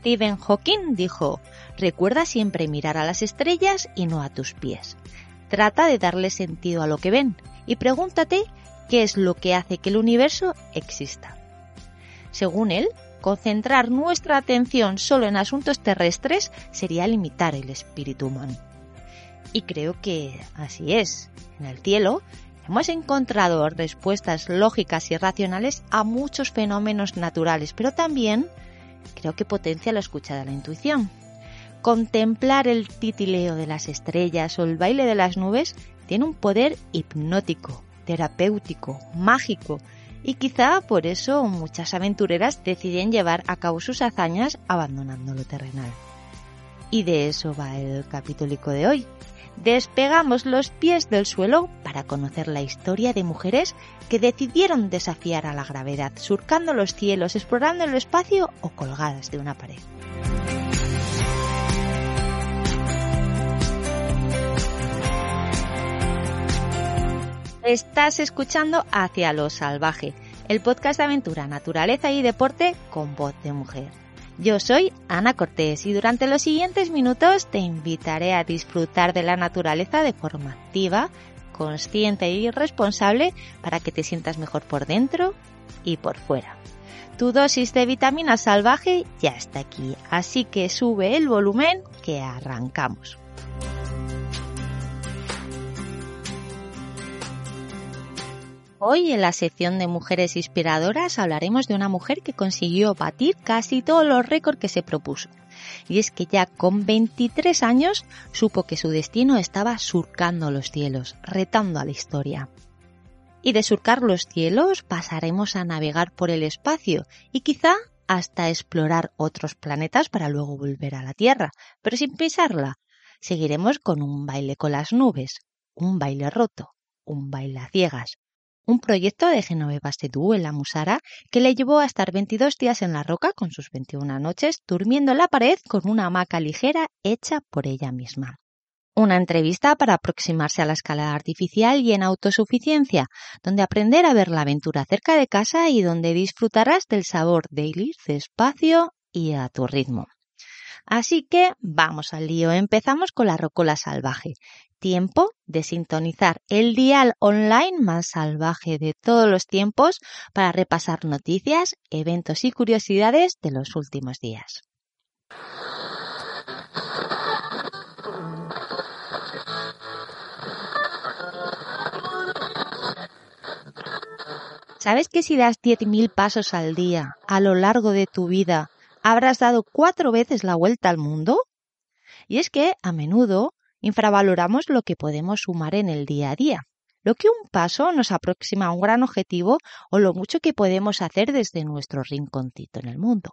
Stephen Hawking dijo, recuerda siempre mirar a las estrellas y no a tus pies. Trata de darle sentido a lo que ven y pregúntate qué es lo que hace que el universo exista. Según él, concentrar nuestra atención solo en asuntos terrestres sería limitar el espíritu humano. Y creo que así es. En el cielo hemos encontrado respuestas lógicas y racionales a muchos fenómenos naturales, pero también creo que potencia la escucha de la intuición. Contemplar el titileo de las estrellas o el baile de las nubes tiene un poder hipnótico, terapéutico, mágico, y quizá por eso muchas aventureras deciden llevar a cabo sus hazañas abandonando lo terrenal. Y de eso va el capítulo de hoy. Despegamos los pies del suelo para conocer la historia de mujeres que decidieron desafiar a la gravedad, surcando los cielos, explorando el espacio o colgadas de una pared. Estás escuchando Hacia lo Salvaje, el podcast de aventura, naturaleza y deporte con voz de mujer. Yo soy Ana Cortés y durante los siguientes minutos te invitaré a disfrutar de la naturaleza de forma activa, consciente y responsable para que te sientas mejor por dentro y por fuera. Tu dosis de vitamina salvaje ya está aquí, así que sube el volumen que arrancamos. Hoy en la sección de mujeres inspiradoras hablaremos de una mujer que consiguió batir casi todos los récords que se propuso. Y es que ya con 23 años supo que su destino estaba surcando los cielos, retando a la historia. Y de surcar los cielos pasaremos a navegar por el espacio y quizá hasta explorar otros planetas para luego volver a la Tierra, pero sin pisarla. Seguiremos con un baile con las nubes, un baile roto, un baile a ciegas, un proyecto de Genoveva Sedú en la Musara que le llevó a estar 22 días en la roca con sus 21 noches durmiendo en la pared con una hamaca ligera hecha por ella misma. Una entrevista para aproximarse a la escalada artificial y en autosuficiencia, donde aprender a ver la aventura cerca de casa y donde disfrutarás del sabor de ir despacio y a tu ritmo. Así que vamos al lío. Empezamos con la rocola salvaje. Tiempo de sintonizar el dial online más salvaje de todos los tiempos para repasar noticias, eventos y curiosidades de los últimos días. ¿Sabes que si das 10.000 pasos al día a lo largo de tu vida habrás dado cuatro veces la vuelta al mundo? Y es que, a menudo, infravaloramos lo que podemos sumar en el día a día, lo que un paso nos aproxima a un gran objetivo o lo mucho que podemos hacer desde nuestro rinconcito en el mundo.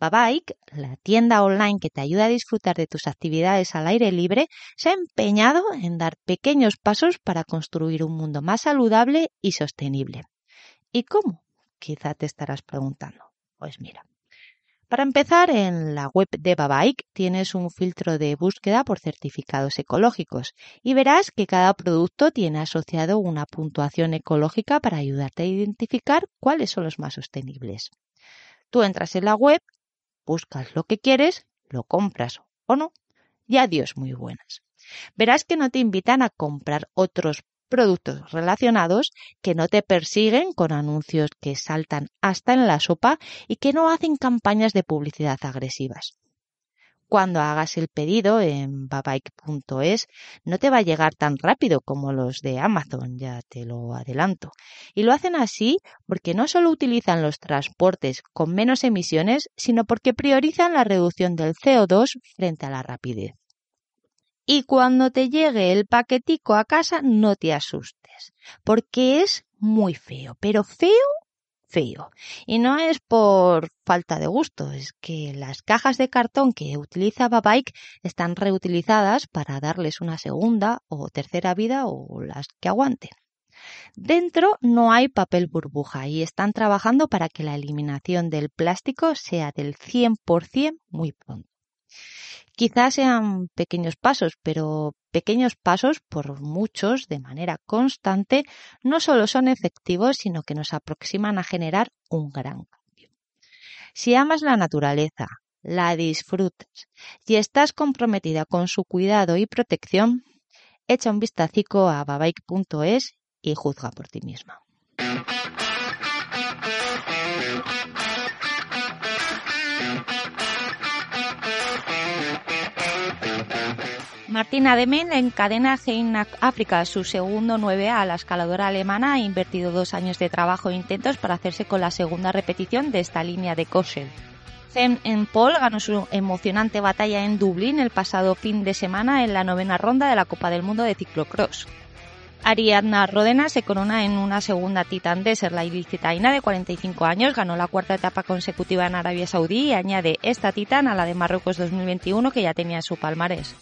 Babike, la tienda online que te ayuda a disfrutar de tus actividades al aire libre, se ha empeñado en dar pequeños pasos para construir un mundo más saludable y sostenible. ¿Y cómo? Quizá te estarás preguntando. Pues mira, para empezar, en la web de Babike tienes un filtro de búsqueda por certificados ecológicos y verás que cada producto tiene asociado una puntuación ecológica para ayudarte a identificar cuáles son los más sostenibles. Tú entras en la web, buscas lo que quieres, lo compras o no, y adiós muy buenas. Verás que no te invitan a comprar otros productos relacionados que no te persiguen con anuncios que saltan hasta en la sopa y que no hacen campañas de publicidad agresivas. Cuando hagas el pedido en babike.es no te va a llegar tan rápido como los de Amazon, ya te lo adelanto. Y lo hacen así porque no solo utilizan los transportes con menos emisiones, sino porque priorizan la reducción del CO2 frente a la rapidez. Y cuando te llegue el paquetico a casa, no te asustes, porque es muy feo, pero feo, feo. Y no es por falta de gusto, es que las cajas de cartón que utiliza Babike están reutilizadas para darles una segunda o tercera vida o las que aguanten. Dentro no hay papel burbuja y están trabajando para que la eliminación del plástico sea del 100% muy pronto. Quizás sean pequeños pasos, pero pequeños pasos, por muchos, de manera constante, no solo son efectivos, sino que nos aproximan a generar un gran cambio. Si amas la naturaleza, la disfrutas y estás comprometida con su cuidado y protección, echa un vistacico a babike.es y juzga por ti misma. Martina Demen encadena Hein África, su segundo 9A. La escaladora alemana ha invertido dos años de trabajo e intentos para hacerse con la segunda repetición de esta línea de Kossel. Zem en Paul ganó su emocionante batalla en Dublín el pasado fin de semana en la novena ronda de la Copa del Mundo de Ciclocross. Ariadna Rodena se corona en una segunda Titan Desert. La ilicitaina de 45 años ganó la cuarta etapa consecutiva en Arabia Saudí y añade esta Titan a la de Marruecos 2021 que ya tenía en su palmarés.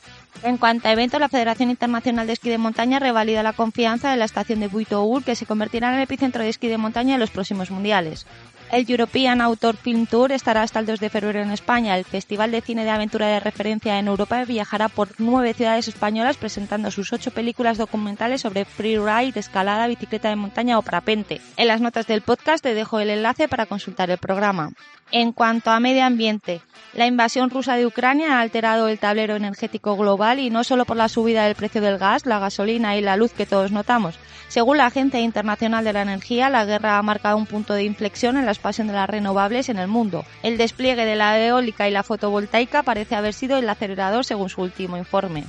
En cuanto a eventos, la Federación Internacional de Esquí de Montaña revalida la confianza de la estación de Buitour, que se convertirá en el epicentro de esquí de montaña en los próximos mundiales. El European Outdoor Film Tour estará hasta el 2 de febrero en España. El Festival de Cine de Aventura de Referencia en Europa viajará por nueve ciudades españolas presentando sus ocho películas documentales sobre freeride, escalada, bicicleta de montaña o parapente. En las notas del podcast te dejo el enlace para consultar el programa. En cuanto a medio ambiente, la invasión rusa de Ucrania ha alterado el tablero energético global y no solo por la subida del precio del gas, la gasolina y la luz que todos notamos. Según la Agencia Internacional de la Energía, la guerra ha marcado un punto de inflexión en la expansión de las renovables en el mundo. El despliegue de la eólica y la fotovoltaica parece haber sido el acelerador según su último informe.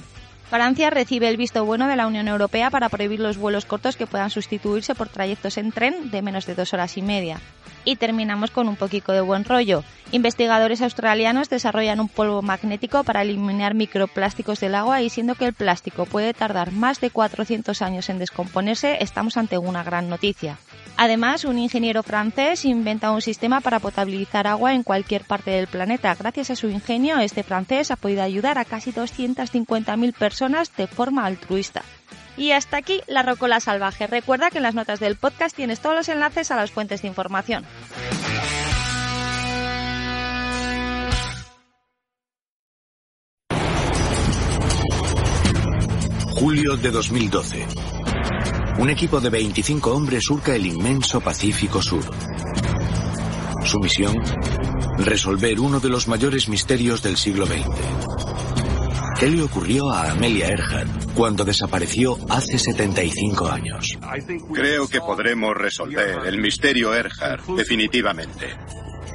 Francia recibe el visto bueno de la Unión Europea para prohibir los vuelos cortos que puedan sustituirse por trayectos en tren de menos de dos horas y media. Y terminamos con un poquito de buen rollo. Investigadores australianos desarrollan un polvo magnético para eliminar microplásticos del agua y siendo que el plástico puede tardar más de 400 años en descomponerse, estamos ante una gran noticia. Además, un ingeniero francés inventa un sistema para potabilizar agua en cualquier parte del planeta. Gracias a su ingenio, este francés ha podido ayudar a casi 250.000 personas de forma altruista. Y hasta aquí la Rocola Salvaje. Recuerda que en las notas del podcast tienes todos los enlaces a las fuentes de información. Julio de 2012. Un equipo de 25 hombres surca el inmenso Pacífico Sur. Su misión, resolver uno de los mayores misterios del siglo XX. ¿Qué le ocurrió a Amelia Earhart cuando desapareció hace 75 años? Creo que podremos resolver el misterio Earhart definitivamente.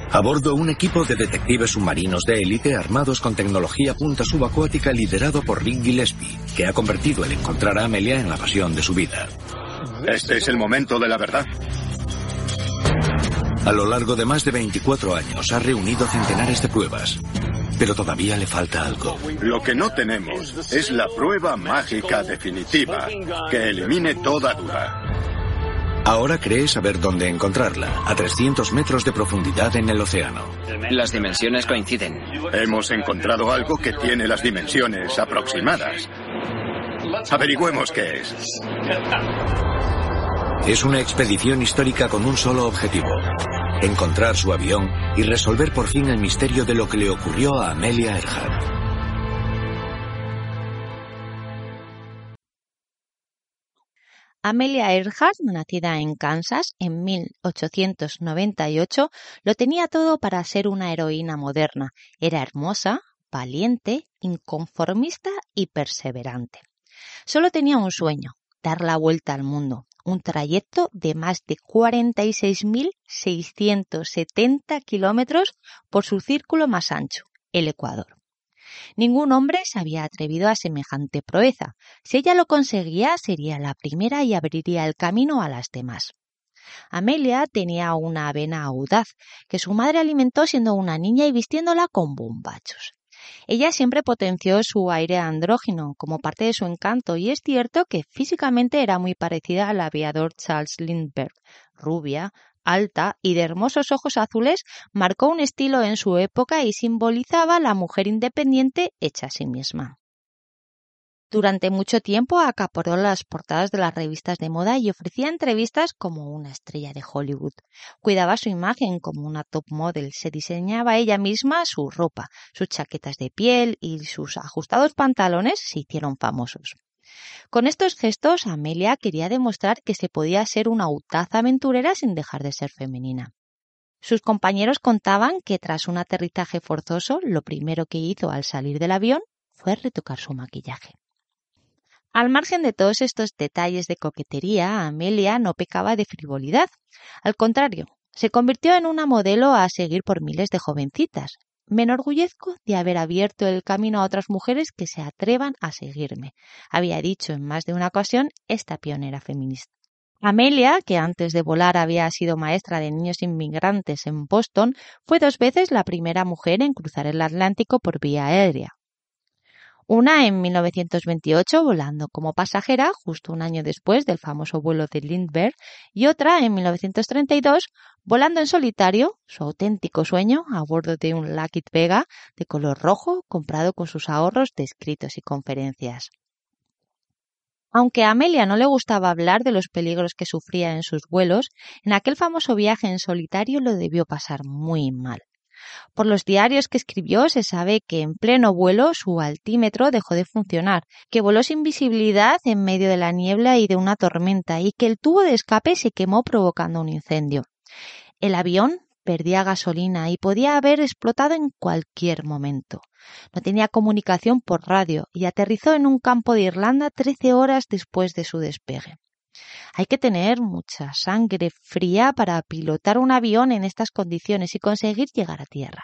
A bordo un equipo de detectives submarinos de élite armados con tecnología punta subacuática liderado por Rick Gillespie, que ha convertido el encontrar a Amelia en la pasión de su vida. Este es el momento de la verdad. A lo largo de más de 24 años ha reunido centenares de pruebas, pero todavía le falta algo. Lo que no tenemos es la prueba mágica definitiva que elimine toda duda. Ahora cree saber dónde encontrarla, a 300 metros de profundidad en el océano. Las dimensiones coinciden. Hemos encontrado algo que tiene las dimensiones aproximadas. Averigüemos qué es. Es una expedición histórica con un solo objetivo. Encontrar su avión y resolver por fin el misterio de lo que le ocurrió a Amelia Earhart. Amelia Earhart, nacida en Kansas en 1898, lo tenía todo para ser una heroína moderna. Era hermosa, valiente, inconformista y perseverante. Solo tenía un sueño, dar la vuelta al mundo, un trayecto de más de 46.670 kilómetros por su círculo más ancho, el Ecuador. Ningún hombre se había atrevido a semejante proeza. Si ella lo conseguía, sería la primera y abriría el camino a las demás. Amelia tenía una vena audaz, que su madre alimentó siendo una niña y vistiéndola con bombachos. Ella siempre potenció su aire andrógino como parte de su encanto y es cierto que físicamente era muy parecida al aviador Charles Lindbergh, rubia, alta y de hermosos ojos azules, marcó un estilo en su época y simbolizaba la mujer independiente hecha a sí misma. Durante mucho tiempo acaparó las portadas de las revistas de moda y ofrecía entrevistas como una estrella de Hollywood. Cuidaba su imagen como una top model, se diseñaba ella misma su ropa, sus chaquetas de piel y sus ajustados pantalones se hicieron famosos. Con estos gestos, Amelia quería demostrar que se podía ser una autaz aventurera sin dejar de ser femenina. Sus compañeros contaban que tras un aterrizaje forzoso, lo primero que hizo al salir del avión fue retocar su maquillaje. Al margen de todos estos detalles de coquetería, Amelia no pecaba de frivolidad. Al contrario, se convirtió en una modelo a seguir por miles de jovencitas. Me enorgullezco de haber abierto el camino a otras mujeres que se atrevan a seguirme, había dicho en más de una ocasión esta pionera feminista. Amelia, que antes de volar había sido maestra de niños inmigrantes en Boston, fue dos veces la primera mujer en cruzar el Atlántico por vía aérea. Una en 1928 volando como pasajera justo un año después del famoso vuelo de Lindbergh y otra en 1932 volando en solitario, su auténtico sueño, a bordo de un Lockheed Vega de color rojo comprado con sus ahorros de escritos y conferencias. Aunque a Amelia no le gustaba hablar de los peligros que sufría en sus vuelos, en aquel famoso viaje en solitario lo debió pasar muy mal. Por los diarios que escribió se sabe que en pleno vuelo su altímetro dejó de funcionar, que voló sin visibilidad en medio de la niebla y de una tormenta y que el tubo de escape se quemó provocando un incendio. El avión perdía gasolina y podía haber explotado en cualquier momento. No tenía comunicación por radio y aterrizó en un campo de Irlanda trece horas después de su despegue. Hay que tener mucha sangre fría para pilotar un avión en estas condiciones y conseguir llegar a tierra.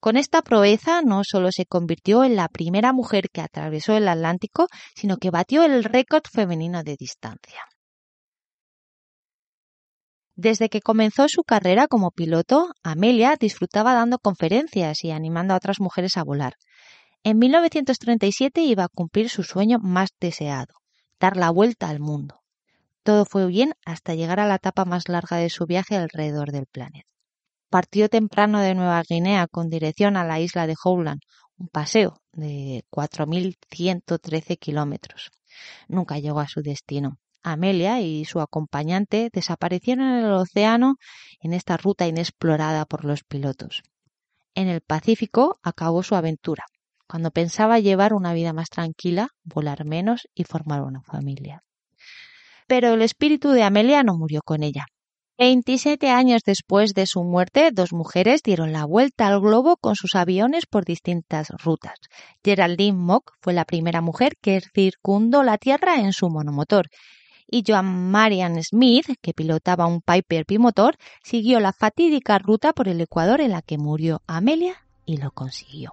Con esta proeza no solo se convirtió en la primera mujer que atravesó el Atlántico, sino que batió el récord femenino de distancia. Desde que comenzó su carrera como piloto, Amelia disfrutaba dando conferencias y animando a otras mujeres a volar. En 1937 iba a cumplir su sueño más deseado, dar la vuelta al mundo. Todo fue bien hasta llegar a la etapa más larga de su viaje alrededor del planeta. Partió temprano de Nueva Guinea con dirección a la isla de Howland, un paseo de 4.113 kilómetros. Nunca llegó a su destino. Amelia y su acompañante desaparecieron en el océano en esta ruta inexplorada por los pilotos. En el Pacífico acabó su aventura, cuando pensaba llevar una vida más tranquila, volar menos y formar una familia. Pero el espíritu de Amelia no murió con ella. Veintisiete años después de su muerte, dos mujeres dieron la vuelta al globo con sus aviones por distintas rutas. Geraldine Mock fue la primera mujer que circundó la Tierra en su monomotor y Joan Marian Smith, que pilotaba un Piper bimotor, siguió la fatídica ruta por el Ecuador en la que murió Amelia y lo consiguió.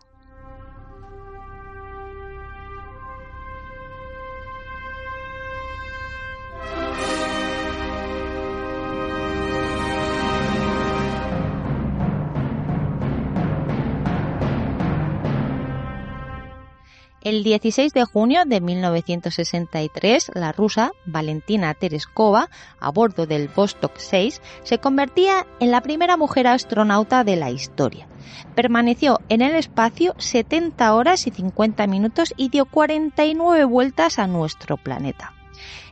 El 16 de junio de 1963, la rusa Valentina Tereskova, a bordo del Vostok 6, se convertía en la primera mujer astronauta de la historia. Permaneció en el espacio 70 horas y 50 minutos y dio 49 vueltas a nuestro planeta.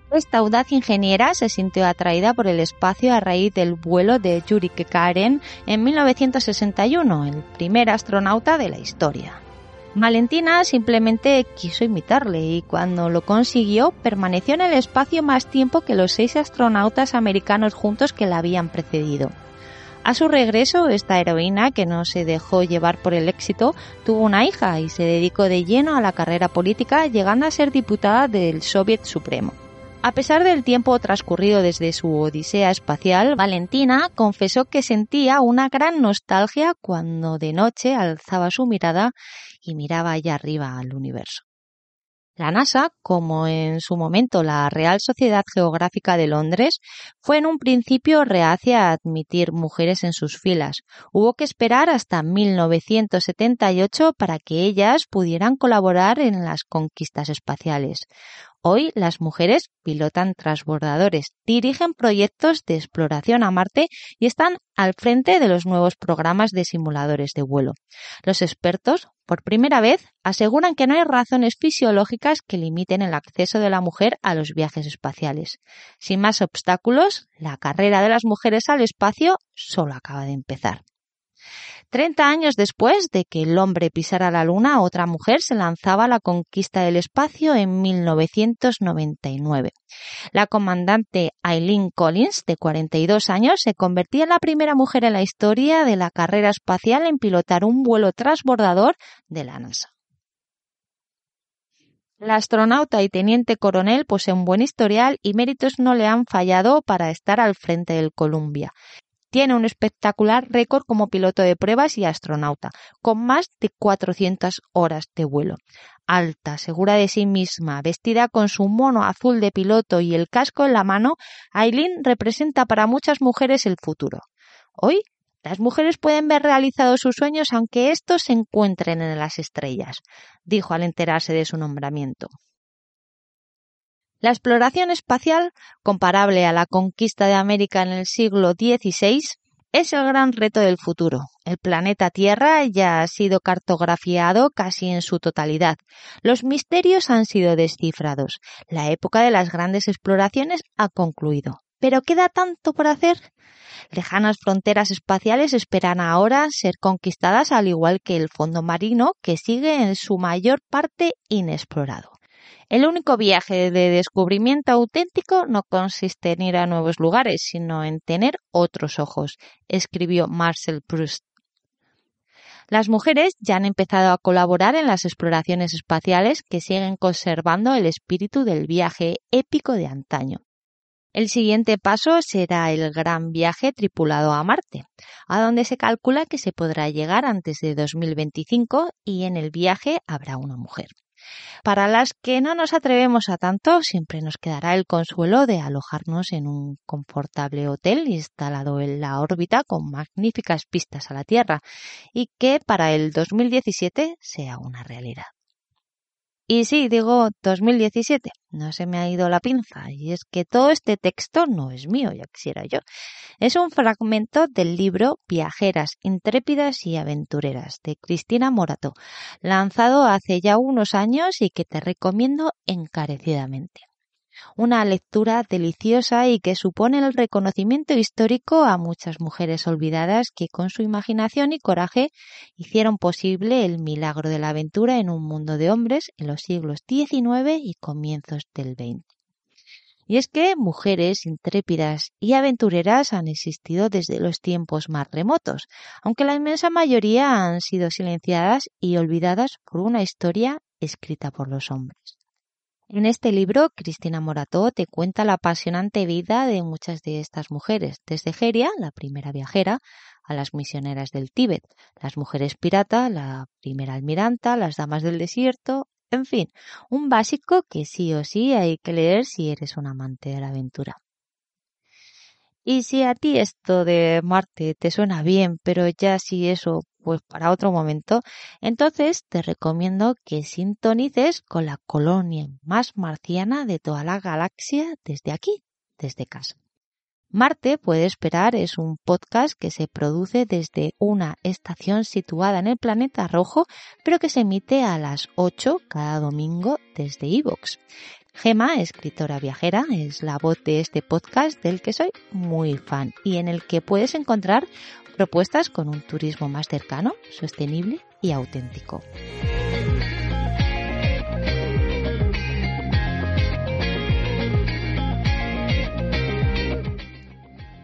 Esta audaz ingeniera se sintió atraída por el espacio a raíz del vuelo de Yuri Gagarin en 1961, el primer astronauta de la historia. Valentina simplemente quiso imitarle y cuando lo consiguió permaneció en el espacio más tiempo que los seis astronautas americanos juntos que la habían precedido. A su regreso, esta heroína, que no se dejó llevar por el éxito, tuvo una hija y se dedicó de lleno a la carrera política, llegando a ser diputada del Soviet Supremo. A pesar del tiempo transcurrido desde su odisea espacial, Valentina confesó que sentía una gran nostalgia cuando de noche alzaba su mirada y miraba allá arriba al universo. La NASA, como en su momento la Real Sociedad Geográfica de Londres, fue en un principio reacia a admitir mujeres en sus filas. Hubo que esperar hasta 1978 para que ellas pudieran colaborar en las conquistas espaciales. Hoy las mujeres pilotan transbordadores, dirigen proyectos de exploración a Marte y están al frente de los nuevos programas de simuladores de vuelo. Los expertos, por primera vez, aseguran que no hay razones fisiológicas que limiten el acceso de la mujer a los viajes espaciales. Sin más obstáculos, la carrera de las mujeres al espacio solo acaba de empezar. Treinta años después de que el hombre pisara la Luna, otra mujer se lanzaba a la conquista del espacio en 1999. La comandante Eileen Collins, de 42 años, se convertía en la primera mujer en la historia de la carrera espacial en pilotar un vuelo transbordador de la NASA. La astronauta y teniente coronel posee un buen historial y méritos no le han fallado para estar al frente del Columbia. Tiene un espectacular récord como piloto de pruebas y astronauta, con más de 400 horas de vuelo. Alta, segura de sí misma, vestida con su mono azul de piloto y el casco en la mano, Aileen representa para muchas mujeres el futuro. Hoy las mujeres pueden ver realizados sus sueños aunque estos se encuentren en las estrellas, dijo al enterarse de su nombramiento. La exploración espacial, comparable a la conquista de América en el siglo XVI, es el gran reto del futuro. El planeta Tierra ya ha sido cartografiado casi en su totalidad. Los misterios han sido descifrados. La época de las grandes exploraciones ha concluido. Pero queda tanto por hacer. Lejanas fronteras espaciales esperan ahora ser conquistadas al igual que el fondo marino que sigue en su mayor parte inexplorado. El único viaje de descubrimiento auténtico no consiste en ir a nuevos lugares, sino en tener otros ojos, escribió Marcel Proust. Las mujeres ya han empezado a colaborar en las exploraciones espaciales que siguen conservando el espíritu del viaje épico de antaño. El siguiente paso será el gran viaje tripulado a Marte, a donde se calcula que se podrá llegar antes de 2025 y en el viaje habrá una mujer. Para las que no nos atrevemos a tanto, siempre nos quedará el consuelo de alojarnos en un confortable hotel instalado en la órbita con magníficas pistas a la Tierra y que para el 2017 sea una realidad. Y sí, digo 2017, no se me ha ido la pinza, y es que todo este texto no es mío, ya quisiera yo. Es un fragmento del libro Viajeras, intrépidas y aventureras de Cristina Morato, lanzado hace ya unos años y que te recomiendo encarecidamente una lectura deliciosa y que supone el reconocimiento histórico a muchas mujeres olvidadas que con su imaginación y coraje hicieron posible el milagro de la aventura en un mundo de hombres en los siglos XIX y comienzos del XX. Y es que mujeres intrépidas y aventureras han existido desde los tiempos más remotos, aunque la inmensa mayoría han sido silenciadas y olvidadas por una historia escrita por los hombres. En este libro, Cristina Morató te cuenta la apasionante vida de muchas de estas mujeres, desde Geria, la primera viajera, a las misioneras del Tíbet, las mujeres pirata, la primera almiranta, las damas del desierto, en fin, un básico que sí o sí hay que leer si eres un amante de la aventura. Y si a ti esto de Marte te suena bien, pero ya si eso pues para otro momento, entonces te recomiendo que sintonices con la colonia más marciana de toda la galaxia desde aquí, desde casa. Marte puede esperar es un podcast que se produce desde una estación situada en el planeta rojo, pero que se emite a las 8 cada domingo desde Evox. Gema, escritora viajera, es la voz de este podcast del que soy muy fan y en el que puedes encontrar propuestas con un turismo más cercano, sostenible y auténtico.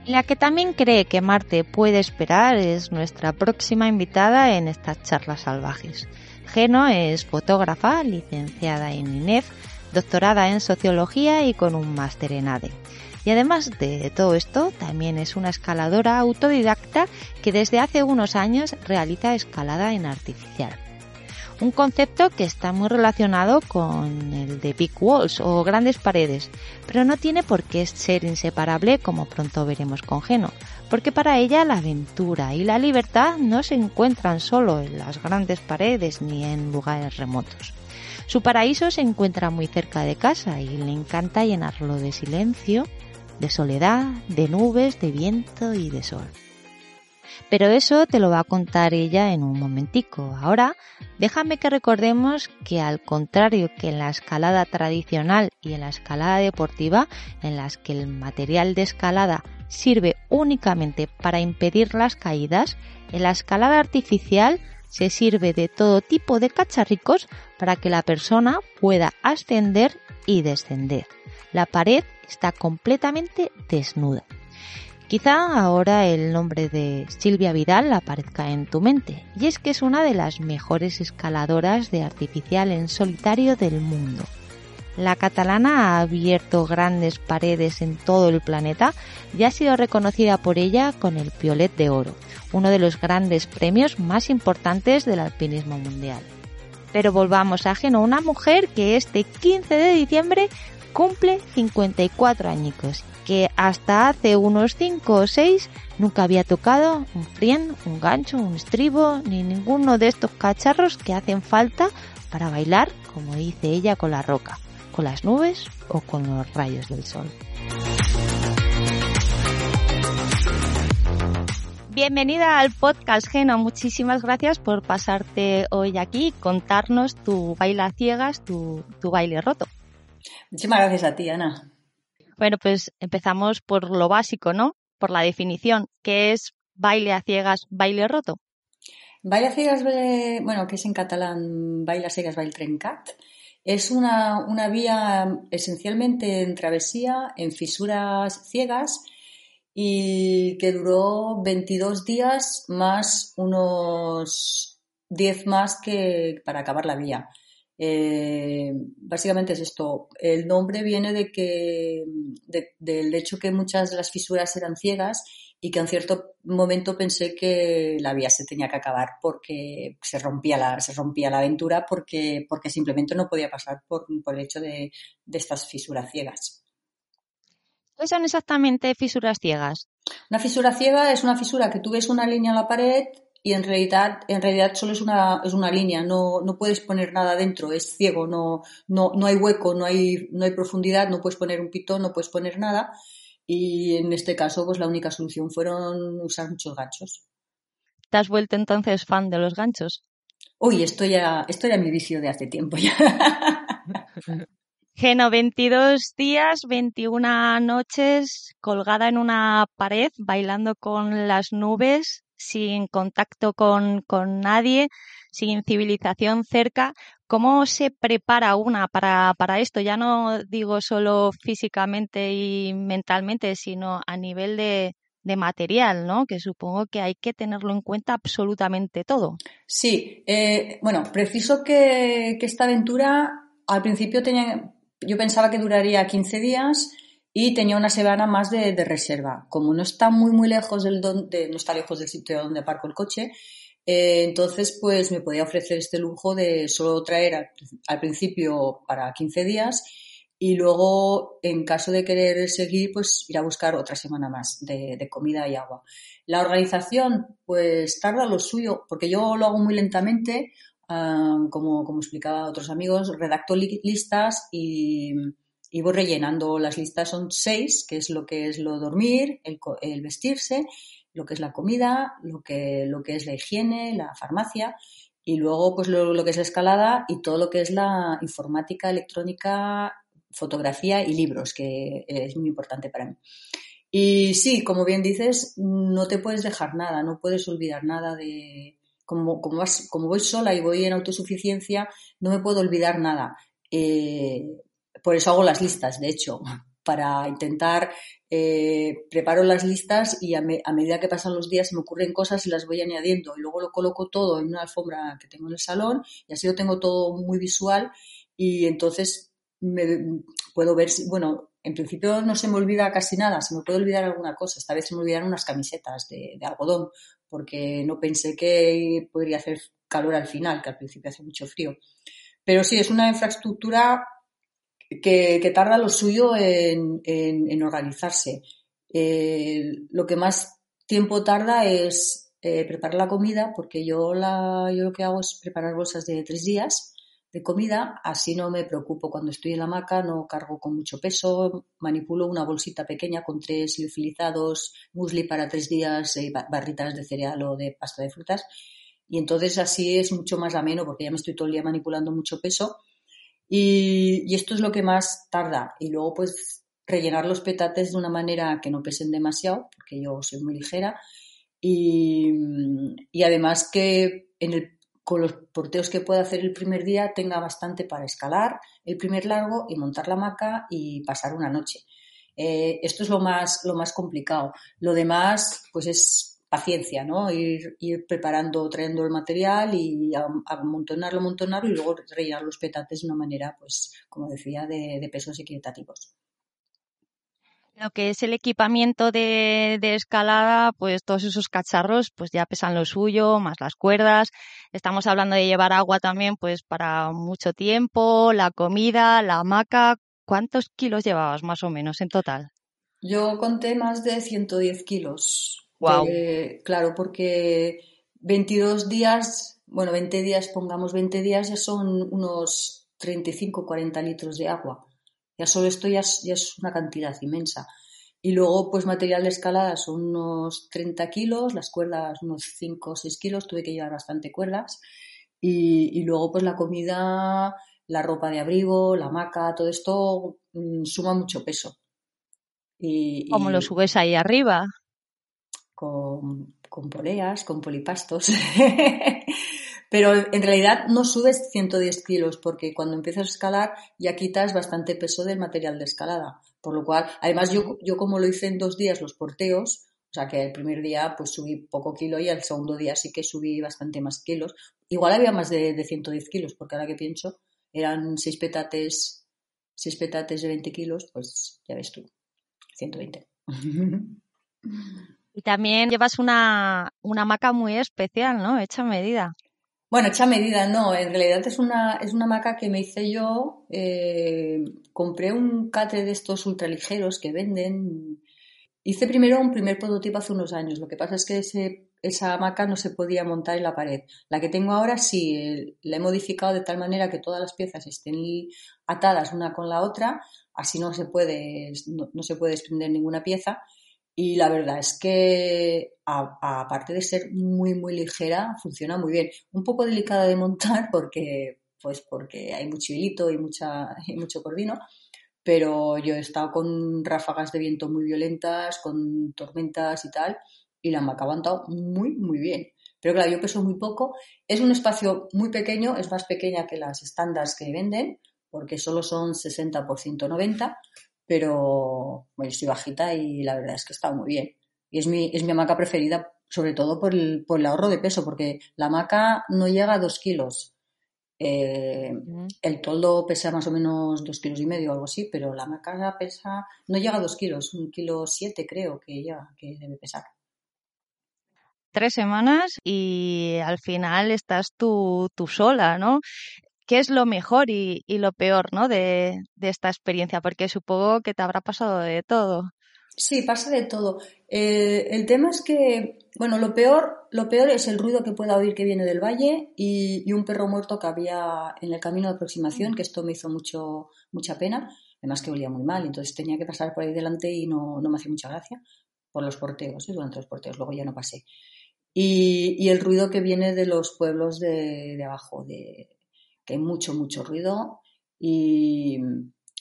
La que también cree que Marte puede esperar es nuestra próxima invitada en estas charlas salvajes. Geno es fotógrafa, licenciada en INEF, doctorada en sociología y con un máster en ADE. Y además de todo esto, también es una escaladora autodidacta que desde hace unos años realiza escalada en artificial. Un concepto que está muy relacionado con el de big walls o grandes paredes, pero no tiene por qué ser inseparable como pronto veremos con Geno, porque para ella la aventura y la libertad no se encuentran solo en las grandes paredes ni en lugares remotos. Su paraíso se encuentra muy cerca de casa y le encanta llenarlo de silencio, de soledad, de nubes, de viento y de sol. Pero eso te lo va a contar ella en un momentico. Ahora, déjame que recordemos que al contrario que en la escalada tradicional y en la escalada deportiva, en las que el material de escalada sirve únicamente para impedir las caídas, en la escalada artificial se sirve de todo tipo de cacharricos para que la persona pueda ascender y descender. La pared está completamente desnuda. Quizá ahora el nombre de Silvia Vidal aparezca en tu mente, y es que es una de las mejores escaladoras de artificial en solitario del mundo. La catalana ha abierto grandes paredes en todo el planeta y ha sido reconocida por ella con el Piolet de Oro, uno de los grandes premios más importantes del alpinismo mundial. Pero volvamos a Geno, una mujer que este 15 de diciembre cumple 54 añicos, que hasta hace unos 5 o 6 nunca había tocado un frien, un gancho, un estribo, ni ninguno de estos cacharros que hacen falta para bailar, como dice ella, con la roca con las nubes o con los rayos del sol. Bienvenida al podcast Geno. Muchísimas gracias por pasarte hoy aquí y contarnos tu baile a ciegas, tu, tu baile roto. Muchísimas gracias a ti, Ana. Bueno, pues empezamos por lo básico, ¿no? Por la definición. ¿Qué es baile a ciegas, baile roto? Baile a ciegas, bueno, que es en catalán baile a ciegas, baile trencat, es una, vía esencialmente en travesía, en fisuras ciegas y que duró 22 días más unos 10 más que para acabar la vía. Eh, básicamente es esto. El nombre viene de que, del hecho que muchas de las fisuras eran ciegas y que en cierto momento pensé que la vía se tenía que acabar porque se rompía la, se rompía la aventura porque, porque simplemente no podía pasar por, el hecho de, estas fisuras ciegas. ¿Qué son exactamente fisuras ciegas? Una fisura ciega es una fisura que tú ves una línea en la pared y en realidad, en realidad solo es una, es una línea, no, no puedes poner nada dentro, es ciego, no, no, no hay hueco, no hay, no hay profundidad, no puedes poner un pitón, no puedes poner nada y en este caso, pues la única solución fueron usar muchos ganchos. ¿Te has vuelto entonces fan de los ganchos? Uy, esto ya, esto era mi vicio de hace tiempo ya. Geno, 22 días, 21 noches colgada en una pared, bailando con las nubes, sin contacto con, con nadie, sin civilización cerca. ¿Cómo se prepara una para, para esto? Ya no digo solo físicamente y mentalmente, sino a nivel de, de material, ¿no? Que supongo que hay que tenerlo en cuenta absolutamente todo. Sí, eh, bueno, preciso que, que, esta aventura al principio tenía, yo pensaba que duraría 15 días y tenía una semana más de, reserva. Como no está muy muy lejos del donde, no está lejos del sitio donde aparco el coche, eh, entonces, pues me podía ofrecer este lujo de solo traer al, principio para 15 días y luego, en caso de querer seguir, pues ir a buscar otra semana más de, comida y agua. La organización, pues tarda lo suyo, porque yo lo hago muy lentamente, ah, como, como explicaba otros amigos, redacto listas y, y voy rellenando. Las listas son seis, que es lo que es lo dormir, el, el vestirse lo que es la comida, lo que, lo que es la higiene, la farmacia y luego pues lo, que es la escalada y todo lo que es la informática, electrónica, fotografía y libros, que es muy importante para mí. Y sí, como bien dices, no te puedes dejar nada, no puedes olvidar nada de... Como, como, vas, como voy sola y voy en autosuficiencia, no me puedo olvidar nada. Eh, por eso hago las listas, de hecho, para intentar eh, preparo las listas y a, medida que pasan los días se me ocurren cosas y las voy añadiendo y luego lo coloco todo en una alfombra que tengo en el salón y así lo tengo todo muy visual y entonces me, puedo ver, si, bueno, en principio no se me olvida casi nada, se me puede olvidar alguna cosa, esta vez se me olvidaron unas camisetas de, de algodón porque no pensé que podría hacer calor al final, que al principio hace mucho frío. Pero sí, es una infraestructura que, tarda lo suyo en, organizarse. Eh, lo que más tiempo tarda es eh, preparar la comida, porque yo, la, yo lo que hago es preparar bolsas de tres días de comida, así no me preocupo cuando estoy en la hamaca, no cargo con mucho peso, manipulo una bolsita pequeña con tres liofilizados, musli para tres días, y barritas de cereal o de pasta de frutas, y entonces así es mucho más ameno porque ya me estoy todo el día manipulando mucho peso y, esto es lo que más tarda. Y luego, pues, rellenar los petates de una manera que no pesen demasiado, porque yo soy muy ligera, y, y además que en el, con los porteos que pueda hacer el primer día tenga bastante para escalar el primer largo y montar la hamaca y pasar una noche. Eh, esto es lo más, lo más complicado. Lo demás, pues es paciencia, ¿no? Ir, ir preparando, trayendo el material y amontonarlo, amontonarlo y luego rellenar los petates de una manera, pues, como decía, de, de pesos equitativos. Lo que es el equipamiento de, de, escalada, pues todos esos cacharros pues ya pesan lo suyo, más las cuerdas. Estamos hablando de llevar agua también pues para mucho tiempo, la comida, la hamaca. ¿Cuántos kilos llevabas más o menos en total? Yo conté más de 110 kilos. Wow. Claro, porque 22 días, bueno, 20 días, pongamos 20 días, ya son unos 35, 40 litros de agua. Ya solo esto ya es, ya es, una cantidad inmensa. Y luego, pues material de escalada son unos 30 kilos, las cuerdas unos 5 o 6 kilos, tuve que llevar bastante cuerdas. Y, y, luego, pues la comida, la ropa de abrigo, la hamaca, todo esto mmm, suma mucho peso. Y, ¿Cómo y... lo subes ahí arriba? Con, poleas, con polipastos. Pero en realidad no subes 110 kilos porque cuando empiezas a escalar ya quitas bastante peso del material de escalada. Por lo cual, además yo, yo como lo hice en dos días los porteos, o sea que el primer día pues subí poco kilo y el segundo día sí que subí bastante más kilos. Igual había más de, de 110 kilos porque ahora que pienso eran seis petates, seis petates de 20 kilos, pues ya ves tú, 120. Y también llevas una, una muy especial, ¿no? Hecha a medida. Bueno, hecha a medida, no. En realidad es una, es una que me hice yo. Eh, compré un catre de estos ultraligeros que venden. Hice primero un primer prototipo hace unos años. Lo que pasa es que ese, esa hamaca no se podía montar en la pared. La que tengo ahora sí, eh, la he modificado de tal manera que todas las piezas estén atadas una con la otra. Así no se puede, no se puede desprender ninguna pieza. Y la verdad es que, aparte de ser muy, muy ligera, funciona muy bien. Un poco delicada de montar porque, pues porque hay mucho hilito y, mucha, y mucho cordino, pero yo he estado con ráfagas de viento muy violentas, con tormentas y tal, y la hamaca ha aguantado muy, muy bien. Pero claro, yo peso muy poco. Es un espacio muy pequeño, es más pequeña que las estándares que venden, porque solo son 60 por 190, pero bueno, estoy bajita y la verdad es que está muy bien. Y es mi, es mi hamaca preferida, sobre todo por el, por el ahorro de peso, porque la hamaca no llega a dos kilos. Eh. El toldo pesa más o menos dos kilos y medio o algo así, pero la hamaca pesa, no llega a dos kilos, un kilo siete creo que llega, que debe pesar. Tres semanas y al final estás tú, tú sola, ¿no? Qué es lo mejor y, y lo peor ¿no? de, de, esta experiencia, porque supongo que te habrá pasado de todo. Sí, pasa de todo. Eh, el tema es que, bueno, lo peor, lo peor es el ruido que pueda oír que viene del valle y, y, un perro muerto que había en el camino de aproximación, que esto me hizo mucho, mucha pena, además que olía muy mal, entonces tenía que pasar por ahí delante y no, no me hacía mucha gracia por los porteos, ¿eh? durante los porteos, luego ya no pasé. Y, y, el ruido que viene de los pueblos de, de abajo, de, que hay mucho, mucho ruido y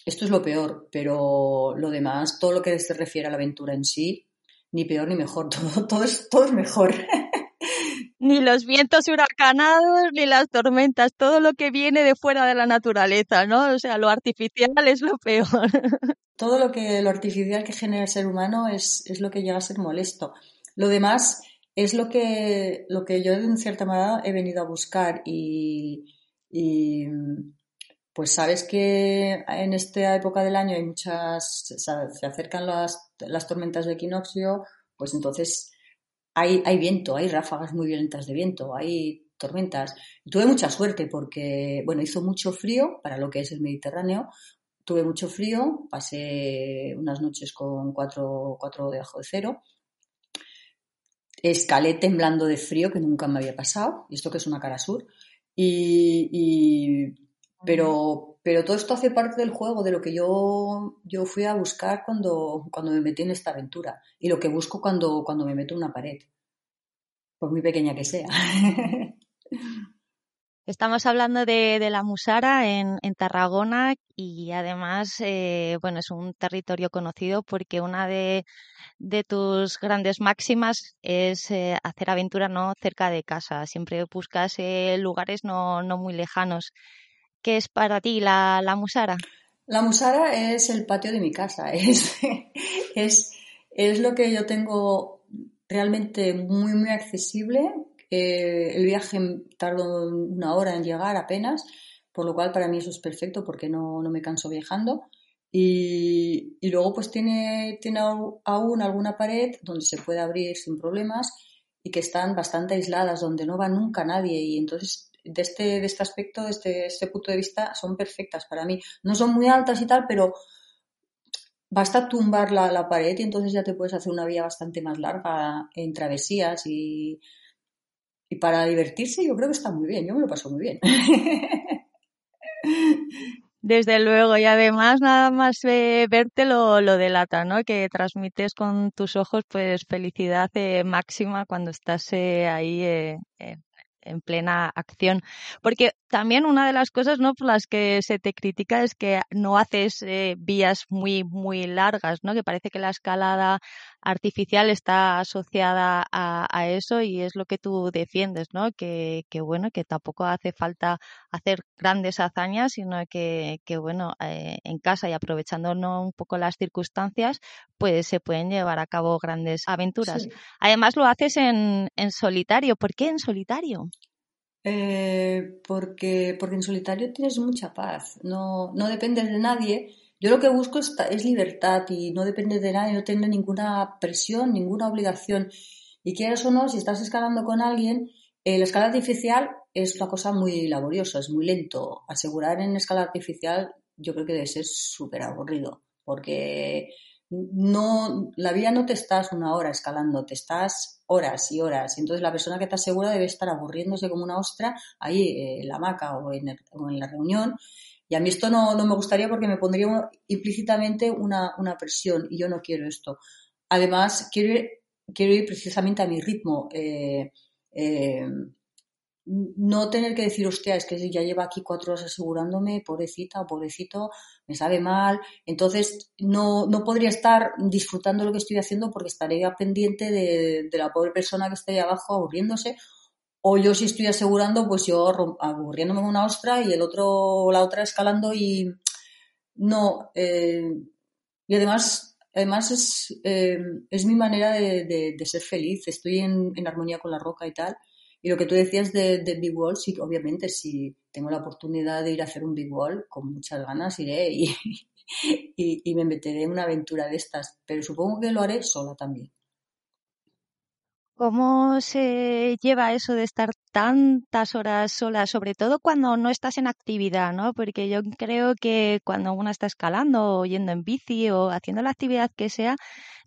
esto es lo peor, pero lo demás, todo lo que se refiere a la aventura en sí, ni peor ni mejor, todo, todo, es, todo es mejor. Ni los vientos huracanados, ni las tormentas, todo lo que viene de fuera de la naturaleza, ¿no? O sea, lo artificial es lo peor. Todo lo que lo artificial que genera el ser humano es, es lo que llega a ser molesto. Lo demás es lo que, lo que yo en cierta manera he venido a buscar y, y pues sabes que en esta época del año hay muchas, se acercan las, las tormentas de equinoccio, pues entonces hay, hay viento, hay ráfagas muy violentas de viento, hay tormentas. Tuve mucha suerte porque, bueno, hizo mucho frío para lo que es el Mediterráneo. Tuve mucho frío, pasé unas noches con 4, cuatro debajo de cero. Escalé temblando de frío, que nunca me había pasado, y esto que es una cara sur. Y, y, pero, pero todo esto hace parte del juego, de lo que yo, yo fui a buscar cuando, cuando me metí en esta aventura y lo que busco cuando, cuando me meto en una pared, por muy pequeña que sea. Estamos hablando de, la Musara en, Tarragona y además, eh, bueno, es un territorio conocido porque una de, tus grandes máximas es eh, hacer aventura no cerca de casa. Siempre buscas eh, lugares no, muy lejanos. ¿Qué es para ti la, la Musara? La Musara es el patio de mi casa. Es, es, es lo que yo tengo realmente muy, muy accesible el viaje tardó una hora en llegar apenas, por lo cual para mí eso es perfecto porque no, me canso viajando. Y, luego pues tiene, tiene aún alguna pared donde se puede abrir sin problemas y que están bastante aisladas, donde no va nunca nadie. Y entonces, de este, de este aspecto, desde este punto de vista, son perfectas para mí. No son muy altas y tal, pero basta tumbar la, la pared y entonces ya te puedes hacer una vía bastante más larga en travesías y, y para divertirse yo creo que está muy bien, yo me lo paso muy bien. Desde luego, y además nada más verte lo, lo, delata, ¿no? Que transmites con tus ojos pues felicidad eh, máxima cuando estás eh, ahí eh, en plena acción. Porque también una de las cosas ¿no? por las que se te critica es que no haces eh, vías muy, muy largas, ¿no? que parece que la escalada artificial está asociada a, eso y es lo que tú defiendes, ¿no? que, que bueno, que tampoco hace falta hacer grandes hazañas, sino que, que bueno, eh, en casa y aprovechando un poco las circunstancias, pues se pueden llevar a cabo grandes aventuras. Además lo haces en, en solitario. ¿Por qué en solitario? Eh, porque, porque en solitario tienes mucha paz, no, no dependes de nadie. Yo lo que busco es, libertad y no dependes de nadie, no tener ninguna presión, ninguna obligación. Y quieras o no, si estás escalando con alguien, eh, la escala artificial es una cosa muy laboriosa, es muy lento. Asegurar en escala artificial yo creo que debe ser súper aburrido, porque no, la vida no te estás una hora escalando, te estás horas y horas. Entonces la persona que te asegura debe estar aburriéndose como una ostra ahí eh, en la hamaca o en, la reunión. Y a mí esto no, me gustaría porque me pondría implícitamente una, presión y yo no quiero esto. Además, quiero ir, quiero ir precisamente a mi ritmo. Eh, eh, no tener que decir, hostia, es que ya lleva aquí cuatro horas asegurándome, pobrecita pobrecito, me sabe mal. Entonces, no, no podría estar disfrutando lo que estoy haciendo porque estaría pendiente de, la pobre persona que está ahí abajo aburriéndose. O yo si estoy asegurando, pues yo aburriéndome una ostra y el otro, la otra escalando y no. Eh, y además, además es, eh, es mi manera de, ser feliz. Estoy en, en armonía con la roca y tal y lo que tú decías de, Big Wall, sí, obviamente, si tengo la oportunidad de ir a hacer un Big Wall, con muchas ganas iré y, y, me meteré en una aventura de estas, pero supongo que lo haré sola también. ¿Cómo se lleva eso de estar tantas horas sola, sobre todo cuando no estás en actividad, ¿no? Porque yo creo que cuando uno está escalando o yendo en bici o haciendo la actividad que sea,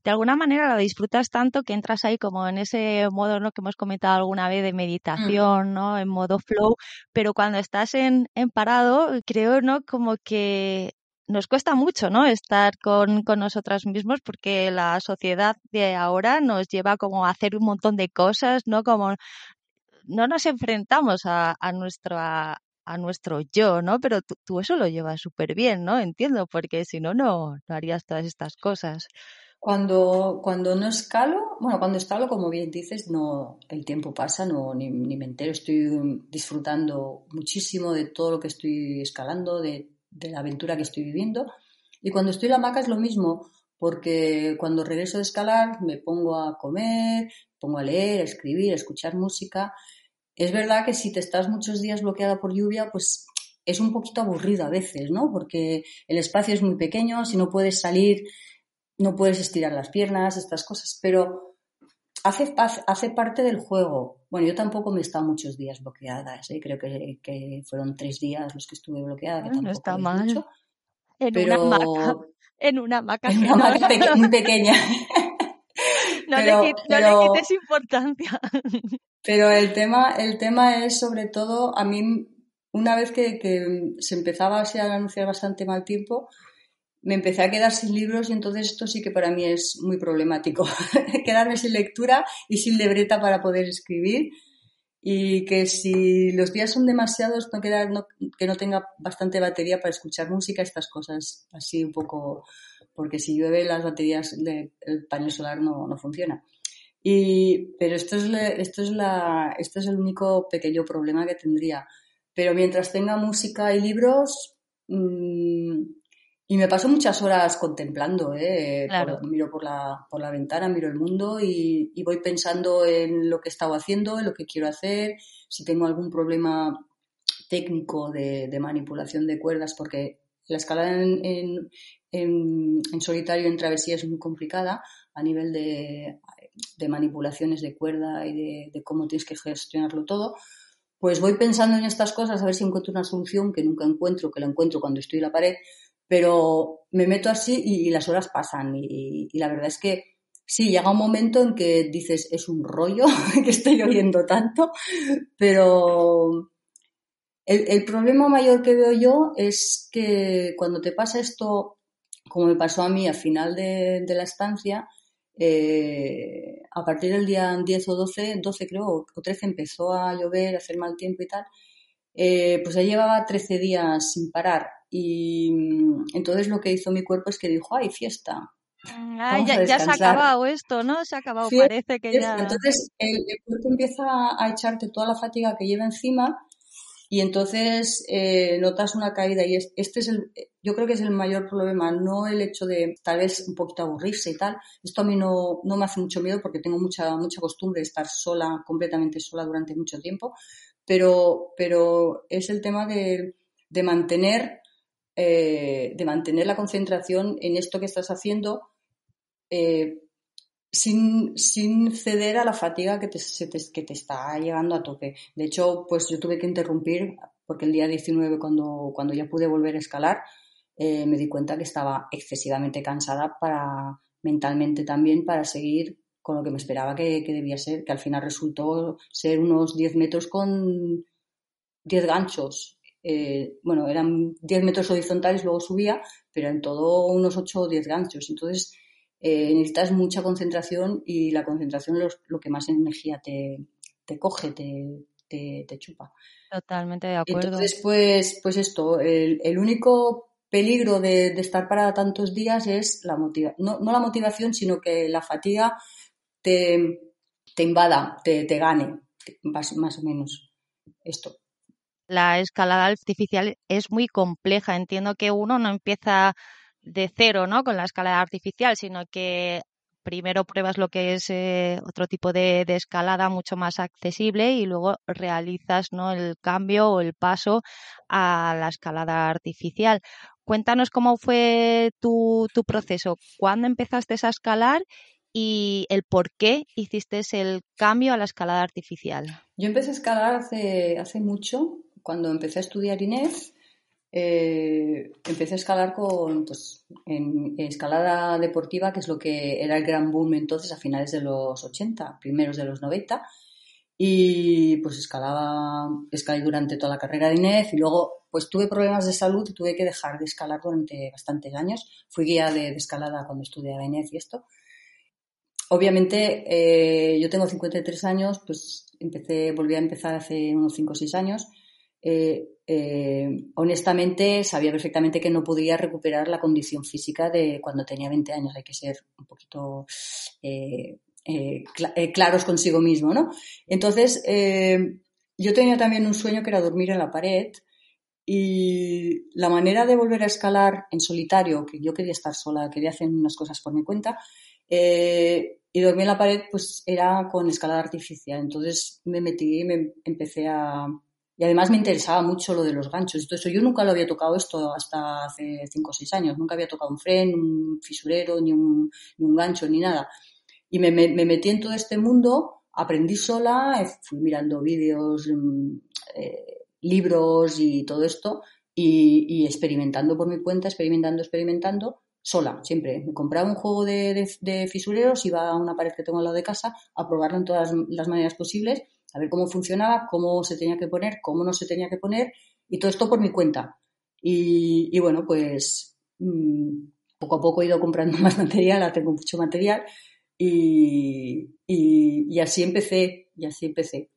de alguna manera lo disfrutas tanto que entras ahí como en ese modo ¿no? que hemos comentado alguna vez de mm. meditación, ¿no? En modo flow, pero cuando estás en, en parado, creo, ¿no? Como que nos cuesta mucho, ¿no? Estar con, con nosotras mismos porque la sociedad de ahora nos lleva como a hacer un montón de cosas, ¿no? Como no nos enfrentamos a, a nuestro a, nuestro yo, ¿no? Pero tú, tú eso lo llevas súper bien, ¿no? Entiendo, porque si no, no harías todas estas cosas. Cuando, cuando no escalo, bueno, cuando escalo, como bien dices, no, el tiempo pasa, no, ni, me entero, estoy disfrutando muchísimo de todo lo que estoy escalando, de, la aventura que estoy viviendo. Y cuando estoy en la hamaca es lo mismo, porque cuando regreso de escalar me pongo a comer, pongo a leer, a escribir, a escuchar música. Es verdad que si te estás muchos días bloqueada por lluvia, pues es un poquito aburrido a veces, ¿no? Porque el espacio es muy pequeño, si no puedes salir no puedes estirar las piernas, estas cosas, pero hace, hace parte del juego. Bueno, yo tampoco me he estado muchos días bloqueada, ¿eh? creo que, fueron tres días los que estuve bloqueada, que no está mal. en una hamaca. En una hamaca. En una hamaca muy pequeña. no, le, quites importancia. pero el tema, el tema es sobre todo, a mí, una vez que, que se empezaba a anunciar bastante mal tiempo, me empecé a quedar sin libros y entonces esto sí que para mí es muy problemático. Quedarme sin lectura y sin libreta para poder escribir. y que si los días son demasiados, no queda, que no tenga bastante batería para escuchar música, estas cosas así un poco, porque si llueve las baterías del panel solar no, no funciona. Y, pero esto es, esto, es la, esto es el único pequeño problema que tendría. Pero mientras tenga música y libros, mmm, y me paso muchas horas contemplando, ¿eh? miro por la, por la ventana, miro el mundo y, voy pensando en lo que he estado haciendo, en lo que quiero hacer, si tengo algún problema técnico de, manipulación de cuerdas, porque la escala en, en, solitario en travesía es muy complicada a nivel de, manipulaciones de cuerda y de, de, cómo tienes que gestionarlo todo. Pues voy pensando en estas cosas a ver si encuentro una solución que nunca encuentro, que la encuentro cuando estoy en la pared pero me meto así y, las horas pasan y, la verdad es que sí, llega un momento en que dices, es un rollo que estoy oyendo tanto, pero el, problema mayor que veo yo es que cuando te pasa esto, como me pasó a mí al final de, la estancia, eh, a partir del día 10 o 12, 12 creo, o 13 empezó a llover, a hacer mal tiempo y tal, eh, pues ya llevaba 13 días sin parar y mm, entonces lo que hizo mi cuerpo es que dijo, ay, fiesta. Mm, ya, se ha acabado esto, ¿no? Se ha acabado, parece que ya... Entonces el, cuerpo empieza a echarte toda la fatiga que lleva encima y entonces eh, notas una caída y este es el, yo creo que es el mayor problema, no el hecho de tal vez un poquito aburrirse y tal. Esto a mí no, no me hace mucho miedo porque tengo mucha, mucha costumbre de estar sola, completamente sola durante mucho tiempo, pero, pero es el tema de, de mantener eh, de mantener la concentración en esto que estás haciendo eh, sin, ceder a la fatiga que te, que te está llegando a tope. De hecho, pues yo tuve que interrumpir porque el día 19, cuando, cuando ya pude volver a escalar, eh, me di cuenta que estaba excesivamente cansada para mentalmente también para seguir con lo que me esperaba que, que debía ser, que al final resultó ser unos 10 metros con 10 ganchos eh, bueno, eran 10 metros horizontales, luego subía, pero en todo unos 8 o 10 ganchos. Entonces, eh, necesitas mucha concentración y la concentración es lo, que más energía te, coge, te, te, chupa. Totalmente de acuerdo. Entonces, pues, pues esto, el, único peligro de, estar parada tantos días es la motivación, no, no, la motivación, sino que la fatiga te, te invada, te, te gane, más, más o menos. Esto la escalada artificial es muy compleja. Entiendo que uno no empieza de cero, ¿no? Con la escalada artificial, sino que primero pruebas lo que es eh, otro tipo de, escalada mucho más accesible y luego realizas el cambio o el paso a la escalada artificial. Cuéntanos cómo fue tu, tu proceso, cuándo empezaste a escalar y el por qué hiciste el cambio a la escalada artificial. Yo empecé a escalar hace, hace mucho, cuando empecé a estudiar INEF, eh, empecé a escalar con, pues, en, escalada deportiva, que es lo que era el gran boom entonces a finales de los 80, primeros de los 90. Y pues escalaba, escalé durante toda la carrera de INEF y luego pues tuve problemas de salud y tuve que dejar de escalar durante bastantes años. Fui guía de, escalada cuando estudiaba INEF y esto. Obviamente, eh, yo tengo 53 años, pues empecé, volví a empezar hace unos 5 o 6 años eh, eh, honestamente sabía perfectamente que no podía recuperar la condición física de cuando tenía 20 años. Hay que ser un poquito eh, claros consigo mismo, ¿no? Entonces, yo tenía también un sueño que era dormir en la pared y la manera de volver a escalar en solitario, que yo quería estar sola, quería hacer unas cosas por mi cuenta, y dormir en la pared, pues era con escalada artificial. Entonces me metí y me empecé a, y además me interesaba mucho lo de los ganchos. Entonces, yo nunca lo había tocado esto hasta hace 5 o 6 años. Nunca había tocado un fren, un fisurero, ni un, ni un gancho, ni nada. Y me, me, metí en todo este mundo, aprendí sola, eh, fui mirando vídeos, mm, eh, libros y todo esto, y, experimentando por mi cuenta, experimentando, experimentando, sola, siempre. Me compraba un juego de, de, de fisureros, iba a una pared que tengo al lado de casa a probarlo en todas las maneras posibles a ver cómo funcionaba, cómo se tenía que poner, cómo no se tenía que poner, y todo esto por mi cuenta. Y, bueno, pues mm, poco a poco he ido comprando más material, ahora tengo mucho material, y, así empecé, y así empecé.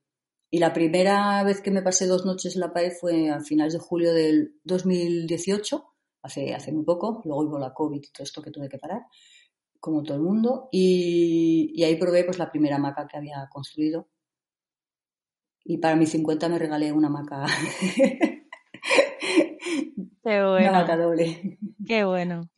Y la primera vez que me pasé dos noches en la pared fue a finales de julio del 2018, hace, hace muy poco, luego hubo la COVID y todo esto que tuve que parar, como todo el mundo, y, y ahí probé pues la primera hamaca que había construido. Y para mis 50 me regalé una hamaca. Qué bueno. Una hamaca doble. Qué bueno.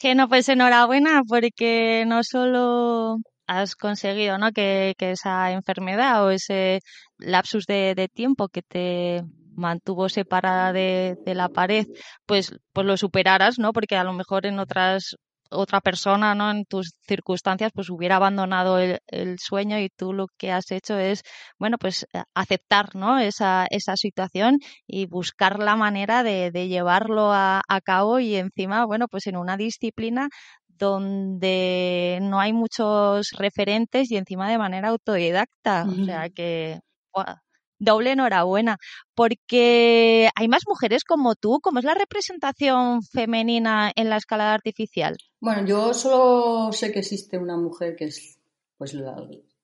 Que no, pues enhorabuena, porque no solo has conseguido ¿no? que, que esa enfermedad o ese lapsus de, de tiempo que te mantuvo separada de, de, la pared, pues, pues lo superaras, ¿no? Porque a lo mejor en otras otra persona, ¿no? En tus circunstancias, pues hubiera abandonado el, el, sueño y tú lo que has hecho es, bueno, pues aceptar, ¿no? Esa, esa situación y buscar la manera de, de llevarlo a, a, cabo y encima, bueno, pues en una disciplina donde no hay muchos referentes y encima de manera autodidacta. O sea que wow, doble enhorabuena, porque hay más mujeres como tú. ¿Cómo es la representación femenina en la escalada artificial? Bueno, yo solo sé que existe una mujer que es pues la,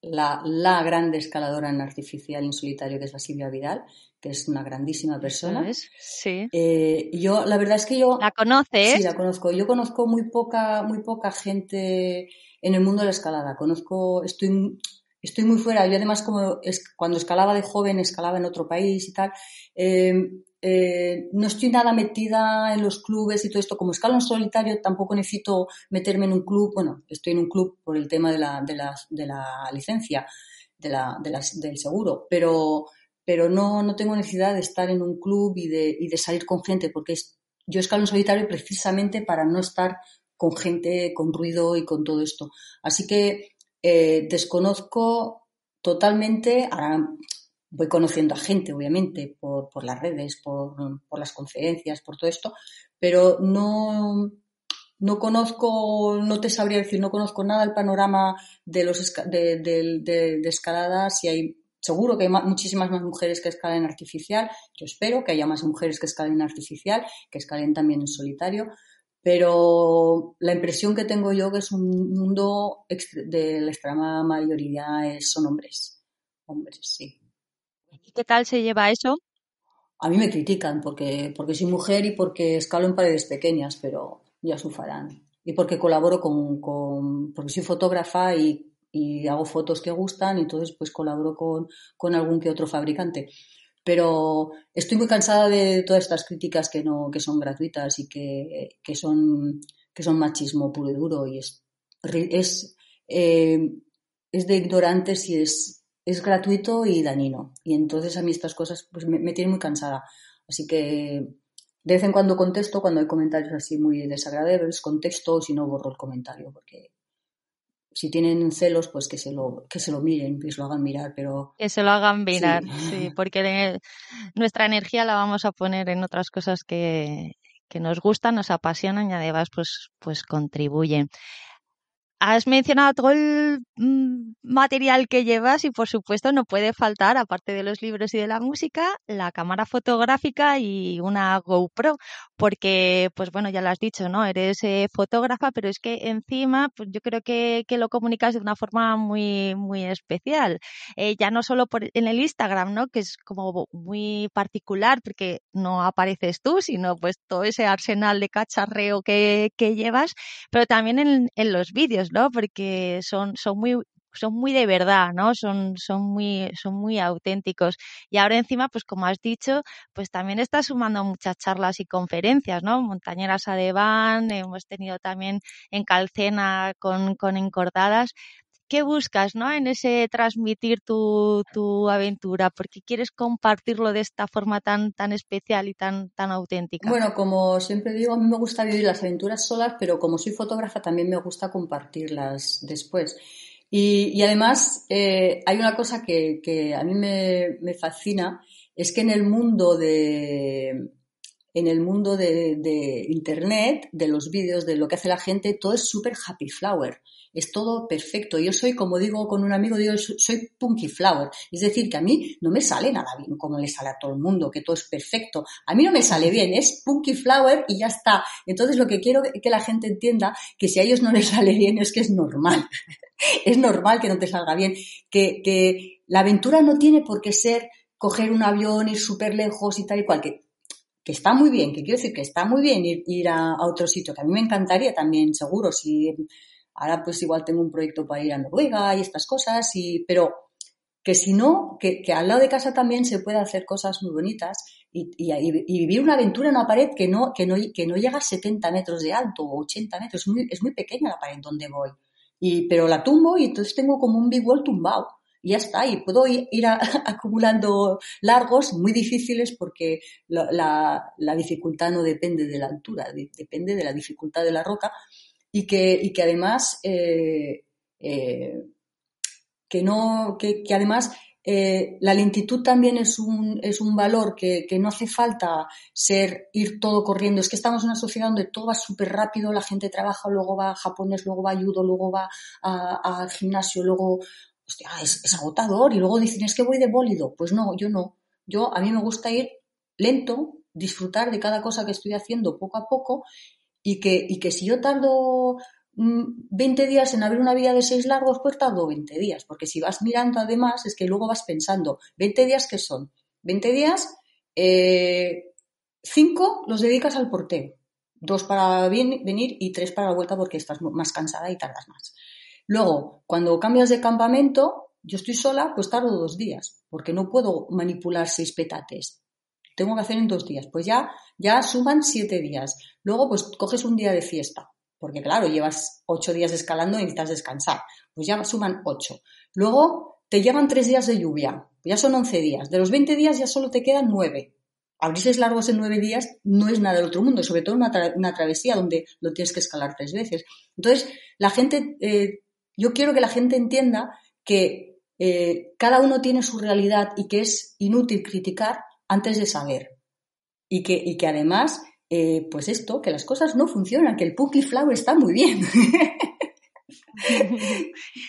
la, la grande escaladora en artificial en solitario, que es la Silvia Vidal, que es una grandísima persona. ¿Sabes? Sí. Eh, yo, la verdad es que yo... ¿La conoces? Sí, la conozco. Yo conozco muy poca, muy poca gente en el mundo de la escalada. Conozco, estoy, estoy muy fuera. Yo además, como es, cuando escalaba de joven, escalaba en otro país y tal, eh, eh, no estoy nada metida en los clubes y todo esto. Como escalo en solitario, tampoco necesito meterme en un club. Bueno, estoy en un club por el tema de la, de la, de la licencia, de la, de la, del seguro, pero pero no, tengo necesidad de estar en un club y de, salir con gente, porque yo escalo en solitario precisamente para no estar con gente, con ruido y con todo esto. Así que eh, desconozco totalmente, ahora voy conociendo a gente, obviamente, por, por las redes, por, las conferencias, por todo esto, pero no, no conozco, no te sabría decir, no conozco nada del panorama de los de, de, de, de escalada, si hay seguro que hay muchísimas más mujeres que escalen artificial. Yo espero que haya más mujeres que escalen artificial, que escalen también en solitario. Pero la impresión que tengo yo que es un mundo de la extrema mayoría son hombres. Hombres, sí. ¿Y qué tal se lleva eso? A mí me critican porque, porque soy mujer y porque escalo en paredes pequeñas, pero ya su farán. Y porque colaboro con, con porque soy fotógrafa y y hago fotos que gustan y entonces pues colaboro con, con algún que otro fabricante. Pero estoy muy cansada de todas estas críticas que no, que son gratuitas y que, que son, que son machismo puro y duro y es, es, eh, es de ignorantes y es, es gratuito y dañino. Y entonces a mí estas cosas pues me, me tienen muy cansada. Así que de vez en cuando contesto cuando hay comentarios así muy desagradables, contesto si no borro el comentario porque si tienen celos, pues que se lo, que se lo miren, que se lo hagan mirar, pero... Que se lo hagan mirar, sí, sí porque nuestra energía la vamos a poner en otras cosas que, que nos gustan, nos apasionan y además pues, pues contribuyen. Has mencionado todo el material que llevas y por supuesto no puede faltar, aparte de los libros y de la música, la cámara fotográfica y una GoPro, porque pues bueno, ya lo has dicho, ¿no? Eres eh, fotógrafa, pero es que encima pues yo creo que, lo comunicas de una forma muy, muy especial. Eh, ya no solo por, en el Instagram, ¿no? Que es como muy particular porque no apareces tú, sino pues todo ese arsenal de cacharreo que, llevas, pero también en los vídeos, ¿no? Porque son, son muy son muy de verdad, ¿no? Son, son muy, son muy auténticos. Y ahora encima, pues como has dicho, pues también estás sumando muchas charlas y conferencias, ¿no? Montañeras Adeván, hemos tenido también en Calcena con, con encordadas. ¿Qué buscas, no? En ese transmitir tu, tu aventura, porque quieres compartirlo de esta forma tan, tan especial y tan, tan auténtica. Bueno, como siempre digo, a mí me gusta vivir las aventuras solas, pero como soy fotógrafa también me gusta compartirlas después. Y, además eh, hay una cosa que, a mí me, fascina, es que en el mundo de en el mundo de, internet, de los vídeos, de lo que hace la gente, todo es súper happy flower es todo perfecto. Yo soy, como digo con un amigo, digo, soy punky flower. Es decir, que a mí no me sale nada bien como le sale a todo el mundo, que todo es perfecto. A mí no me sale bien, es punky flower y ya está. Entonces lo que quiero que la gente entienda, que si a ellos no les sale bien es que es normal. es normal que no te salga bien. Que, que la aventura no tiene por qué ser coger un avión, ir súper lejos y tal y cual, que, que, está muy bien, que quiero decir que está muy bien ir, ir a, otro sitio, que a mí me encantaría también, seguro, si ahora pues igual tengo un proyecto para ir a Noruega y estas cosas, y, pero que si no, que, que al lado de casa también se puede hacer cosas muy bonitas y, y, vivir una aventura en una pared que no, que no, que no llega a 70 metros de alto o 80 metros, es muy, es muy pequeña la pared donde voy. Y, pero la tumbo y entonces tengo como un big wall tumbado. Y ya está, y puedo ir, acumulando largos muy difíciles porque la, dificultad no depende de la altura, depende de la dificultad de la roca y que, y que además, eh, eh, que no, que, además eh, la lentitud también es un, es un valor que, que, no hace falta ser, ir todo corriendo. Es que estamos en una sociedad donde todo va súper rápido, la gente trabaja, luego va a japonés, luego va a judo, luego va al gimnasio, luego, es, agotador. Y luego dicen, es que voy de bólido. Pues no, yo no. Yo, a mí me gusta ir lento, disfrutar de cada cosa que estoy haciendo poco a poco y que, y que si yo tardo 20 días en abrir una vía de seis largos, pues tardo 20 días, porque si vas mirando además es que luego vas pensando, 20 días ¿qué son? 20 días, 5 eh, los dedicas al porteo, dos para venir y tres para la vuelta porque estás más cansada y tardas más. Luego, cuando cambias de campamento, yo estoy sola, pues tardo dos días, porque no puedo manipular seis petates. Tengo que hacer en dos días. Pues ya, ya suman siete días. Luego, pues coges un día de fiesta porque claro, llevas ocho días escalando y necesitas descansar. Pues ya suman ocho. Luego te llevan tres días de lluvia, ya son once días. De los veinte días ya solo te quedan nueve. Abrirse largos en nueve días no es nada del otro mundo, sobre todo una, una travesía donde lo tienes que escalar tres veces. Entonces, la gente, eh, yo quiero que la gente entienda que eh, cada uno tiene su realidad y que es inútil criticar antes de saber. Y que, y que además eh, pues esto, que las cosas no funcionan, que el Puki Flower está muy bien.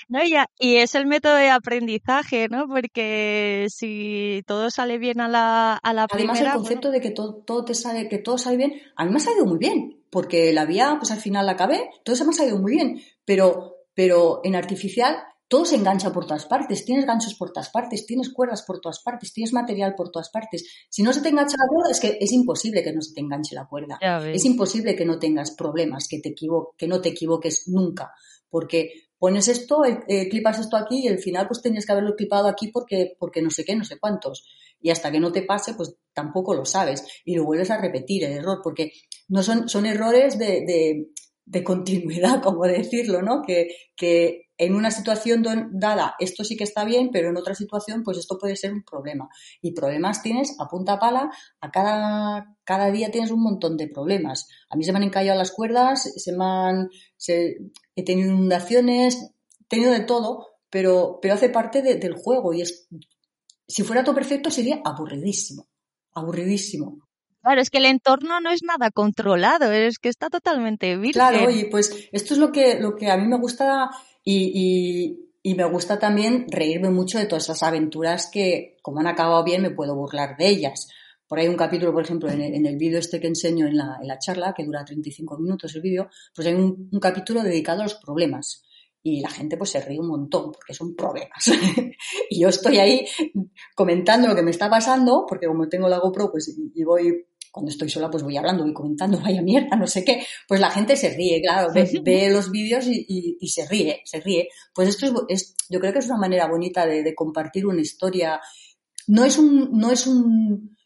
No, y es el método de aprendizaje, ¿no? Porque si todo sale bien a la, a la Además, el concepto de que todo, todo, te sale, que todo sale bien, a mí me ha salido muy bien, porque la vía, pues al final la acabé, todo se me ha salido muy bien, pero, pero en artificial todo se engancha por todas partes, tienes ganchos por todas partes, tienes cuerdas por todas partes, tienes material por todas partes. Si no se te engancha la cuerda, es que es imposible que no se te enganche la cuerda. Es imposible que no tengas problemas, que, te que no te equivoques nunca, porque pones esto, eh, eh, clipas esto aquí y al final pues tenías que haberlo clipado aquí porque, porque no sé qué, no sé cuántos. Y hasta que no te pase, pues tampoco lo sabes. Y lo vuelves a repetir el error, porque no son, son errores de, de, de continuidad, como decirlo, ¿no? Que, que en una situación dada esto sí que está bien, pero en otra situación pues esto puede ser un problema. Y problemas tienes a punta pala, a cada, cada día tienes un montón de problemas. A mí se me han encallado las cuerdas, se me han, he tenido inundaciones, he tenido de todo, pero, pero hace parte del juego y es, si fuera todo perfecto sería aburridísimo, aburridísimo. Claro, es que el entorno no es nada controlado, es que está totalmente virgen. Claro, y pues esto es lo que, lo que a mí me gusta y, y, me gusta también reírme mucho de todas esas aventuras que, como han acabado bien, me puedo burlar de ellas. Por ahí un capítulo, por ejemplo, en el, vídeo este que enseño en la, en la, charla, que dura 35 minutos el vídeo, pues hay un, un, capítulo dedicado a los problemas. Y la gente pues se ríe un montón porque son problemas. y yo estoy ahí comentando lo que me está pasando, porque como tengo la GoPro, pues y voy cuando estoy sola pues voy hablando, voy comentando, vaya mierda, no sé qué, pues la gente se ríe, claro, ve, los vídeos y, se ríe, se ríe. Pues esto es, yo creo que es una manera bonita de, compartir una historia. No es un, no es un,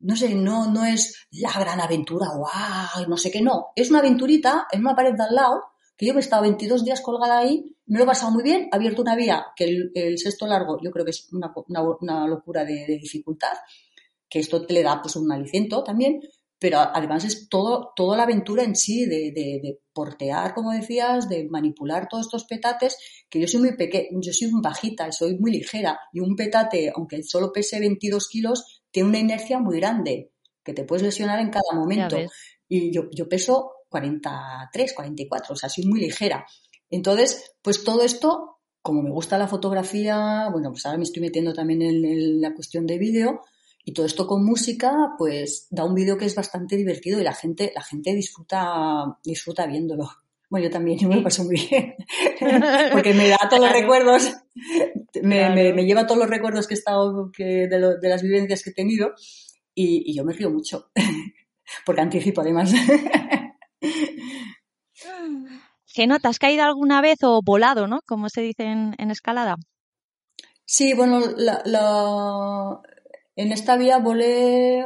no sé, no, no es la gran aventura, wow, no sé qué, no. Es una aventurita en una pared de al lado, que yo he estado 22 días colgada ahí, me lo he pasado muy bien, he abierto una vía, que el, sexto largo yo creo que es una, una, locura de dificultad, que esto le da pues un aliciento también, pero además es todo, toda la aventura en sí de, de, portear, como decías, de manipular todos estos petates, que yo soy muy pequeña, yo soy un bajita, soy muy ligera, y un petate, aunque solo pese 22 kilos, tiene una inercia muy grande, que te puedes lesionar en cada momento. Y yo, yo peso 43, 44, o sea, soy muy ligera. Entonces, pues todo esto, como me gusta la fotografía, bueno, pues ahora me estoy metiendo también en la cuestión de vídeo, y todo esto con música, pues da un vídeo que es bastante divertido y la gente, la gente disfruta, disfruta viéndolo. Bueno, yo también, yo me lo paso muy bien. Porque me da todos los recuerdos, me, me, lleva todos los recuerdos que he estado, que, de, de, las vivencias que he tenido y, y yo me río mucho. Porque anticipo además. Geno, ¿te has caído alguna vez o volado, no? Como se dice en, en escalada. Sí, bueno, la, la, en esta vía volé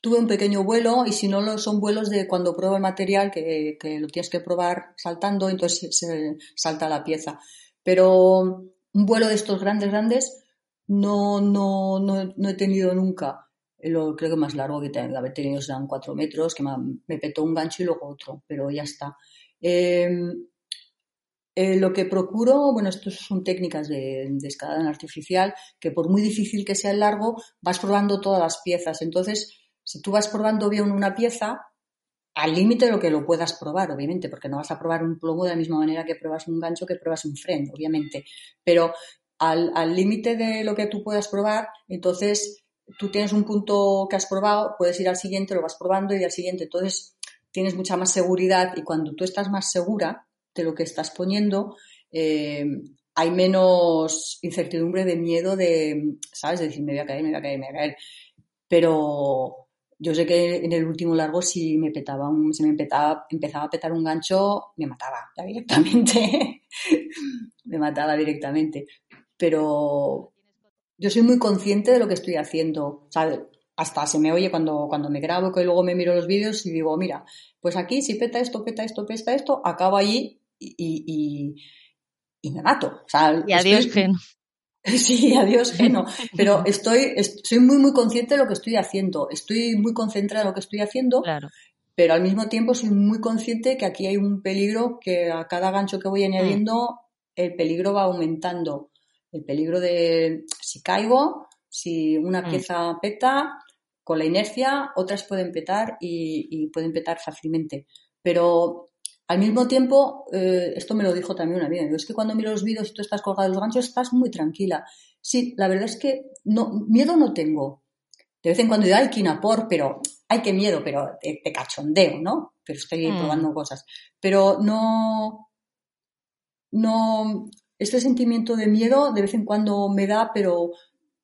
tuve un pequeño vuelo y si no son vuelos de cuando pruebo el material que, lo tienes que probar saltando, entonces se salta la pieza. Pero un vuelo de estos grandes, grandes, no, no, no, no he tenido nunca. Lo creo que más largo que haber tenido serán cuatro metros, que me, petó un gancho y luego otro, pero ya está. Eh, eh, lo que procuro, bueno, esto son técnicas de, escalada artificial, que por muy difícil que sea el largo, vas probando todas las piezas. Entonces, si tú vas probando bien una pieza, al límite de lo que lo puedas probar, obviamente, porque no vas a probar un plomo de la misma manera que pruebas un gancho que pruebas un freno, obviamente. Pero al límite de lo que tú puedas probar, entonces tú tienes un punto que has probado, puedes ir al siguiente, lo vas probando y al siguiente. Entonces tienes mucha más seguridad y cuando tú estás más segura de lo que estás poniendo, eh, hay menos incertidumbre de miedo de, ¿sabes? De decir, me voy a caer, me voy a caer, me voy a caer. Pero yo sé que en el último largo si me petaba un, me empezaba, empezaba a petar un gancho, me mataba ya directamente. me mataba directamente. Pero yo soy muy consciente de lo que estoy haciendo. O hasta se me oye cuando, cuando me grabo, que luego me miro los vídeos y digo, mira, pues aquí si peta esto, peta esto, peta esto, acabo allí y, y, me mato. y adiós, Gen. Sí, adiós, Geno. Pero estoy, soy muy, muy consciente de lo que estoy haciendo. Estoy muy concentrada en lo que estoy haciendo. Claro. Pero al mismo tiempo soy muy consciente que aquí hay un peligro que a cada gancho que voy añadiendo, el peligro va aumentando. El peligro de si caigo, si una mm. pieza peta, con la inercia, otras pueden petar y, y pueden petar fácilmente. Pero al mismo tiempo, eh, esto me lo dijo también una vez, es que cuando miro los vídeos y tú estás colgado de los ganchos, estás muy tranquila. Sí, la verdad es que no, miedo no tengo. De vez en cuando digo, ay, quinapor, pero, ay, qué miedo, pero te, cachondeo, ¿no? Pero estoy mm. probando cosas. Pero no, no, este sentimiento de miedo de vez en cuando me da, pero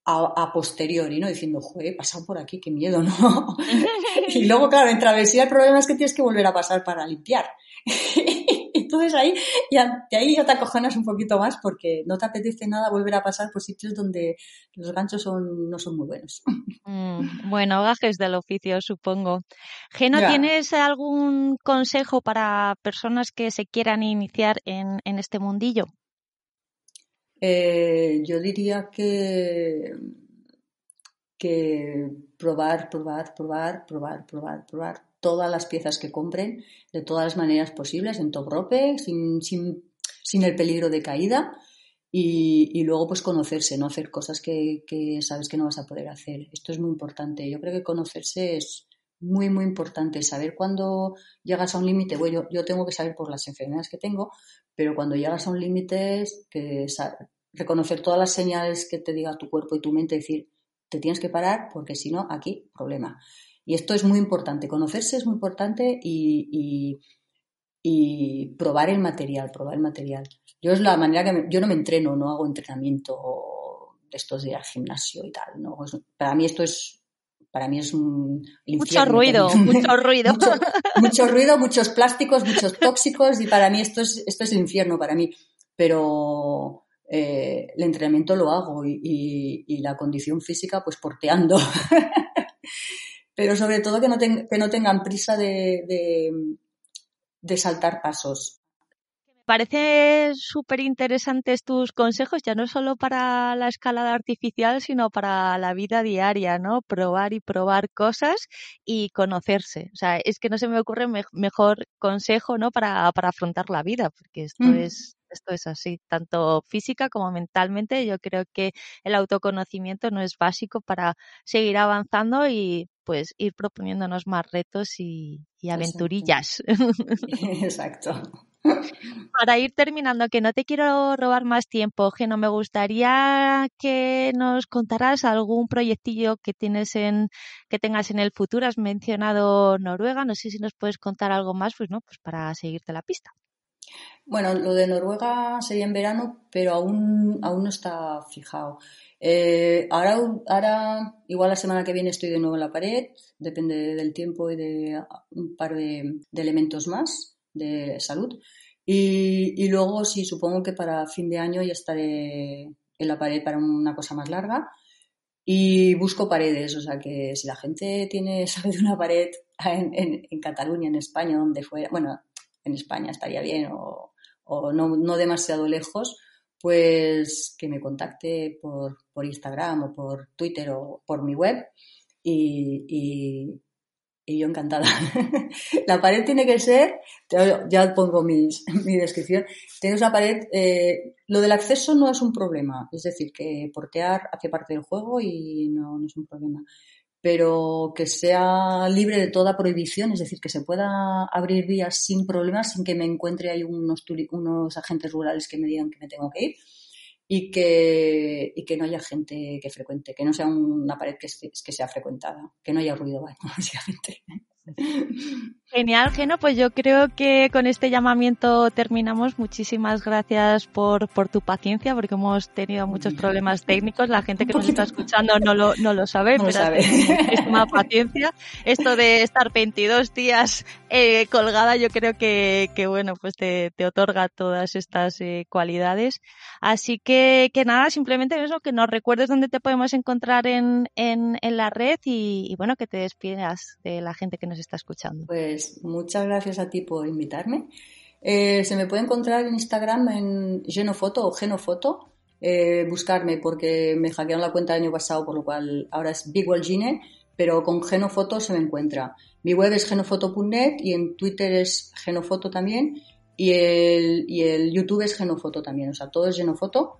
a, posteriori, ¿no? Diciendo, joder, he pasado por aquí, qué miedo, ¿no? y luego, claro, en travesía el problema es que tienes que volver a pasar para limpiar. Entonces ahí ya, de ahí ya te acojonas un poquito más porque no te apetece nada volver a pasar por sitios donde los ganchos son, no son muy buenos. Mm, bueno, gajes del oficio, supongo. Geno, ¿tienes algún consejo para personas que se quieran iniciar en, en este mundillo? Eh, yo diría que, que probar, probar, probar, probar, probar, probar todas las piezas que compren de todas las maneras posibles, en top rope, sin, sin, sin el peligro de caída. Y, y, luego pues conocerse, no hacer cosas que, que, sabes que no vas a poder hacer. Esto es muy importante. Yo creo que conocerse es muy, muy importante. Saber cuándo llegas a un límite, bueno, yo, yo, tengo que saber por las enfermedades que tengo, pero cuando llegas a un límite, reconocer todas las señales que te diga tu cuerpo y tu mente, decir, te tienes que parar porque si no, aquí, problema. Y esto es muy importante, conocerse es muy importante y, y, probar el material, probar el material. Yo es la manera que yo no me entreno, no hago entrenamiento de estos de ir al gimnasio y tal. ¿no? para mí esto es para mí es un mucho ruido, mucho ruido. mucho, ruido, muchos plásticos, muchos tóxicos y para mí esto es, esto es el infierno para mí. Pero eh, el entrenamiento lo hago y, y, la condición física pues porteando. Pero sobre todo que no, que no tengan prisa de, de, de saltar pasos. Parece súper interesantes tus consejos, ya no solo para la escalada artificial, sino para la vida diaria, ¿no? Probar y probar cosas y conocerse. O sea, es que no se me ocurre mejor consejo, ¿no? Para, para afrontar la vida, porque esto mm. es esto es así, tanto física como mentalmente. Yo creo que el autoconocimiento no es básico para seguir avanzando y pues ir proponiéndonos más retos y, aventurillas. Exacto. Para ir terminando, que no te quiero robar más tiempo, Geno, me gustaría que nos contaras algún proyectillo que tienes en, que tengas en el futuro. Has mencionado Noruega, no sé si nos puedes contar algo más, pues no, pues para seguirte la pista. Bueno, lo de Noruega sería en verano, pero aún, aún no está fijado. Eh, ahora, ahora, igual la semana que viene estoy de nuevo en la pared, depende del tiempo y de un par de, elementos más de salud. Y, luego sí, supongo que para fin de año ya estaré en la pared para una cosa más larga. Y busco paredes, o sea que si la gente tiene, sabe de una pared en, Cataluña, en España, donde fuera, bueno, en España estaría bien, o, o no demasiado lejos, pues que me contacte por, por, Instagram o por Twitter o por mi web y, y, yo encantada. la pared tiene que ser, ya pongo mi descripción, tienes una pared, eh, lo del acceso no es un problema, es decir, que portear hace parte del juego y no, no es un problema pero que sea libre de toda prohibición, es decir, que se pueda abrir vías sin problemas, sin que me encuentre ahí unos, unos agentes rurales que me digan que me tengo que ir y que, y que no haya gente que frecuente, que no sea una pared que, que sea frecuentada, que no haya ruido, básicamente. Genial, Geno. Pues yo creo que con este llamamiento terminamos. Muchísimas gracias por, por tu paciencia, porque hemos tenido muchos problemas técnicos. La gente que nos está escuchando no lo, no lo sabe, pero sabe. muchísima paciencia. Esto de estar 22 días eh, colgada, yo creo que, que bueno, pues te, te otorga todas estas eh, cualidades. Así que, que nada, simplemente eso, que nos recuerdes dónde te podemos encontrar en, en, en la red y, y bueno, que te despidas de la gente que nos está escuchando. Pues muchas gracias a ti por invitarme. Eh, se me puede encontrar en Instagram en Genofoto o Genofoto. Eh, buscarme porque me hackearon la cuenta el año pasado, por lo cual ahora es BigWellGine, pero con Genofoto se me encuentra. Mi web es genofoto.net y en Twitter es Genofoto también y el, y el YouTube es Genofoto también. O sea, todo es Genofoto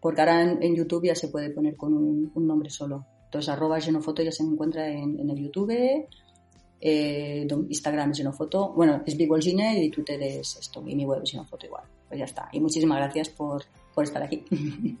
porque ahora en, YouTube ya se puede poner con un, nombre solo. Entonces, Genofoto ya se me encuentra en, en el YouTube eh, Instagram es Genofoto, bueno, es BigWallGine y Twitter es esto, y mi web es Genofoto igual. Pues ya está. Y muchísimas gracias por, por estar aquí.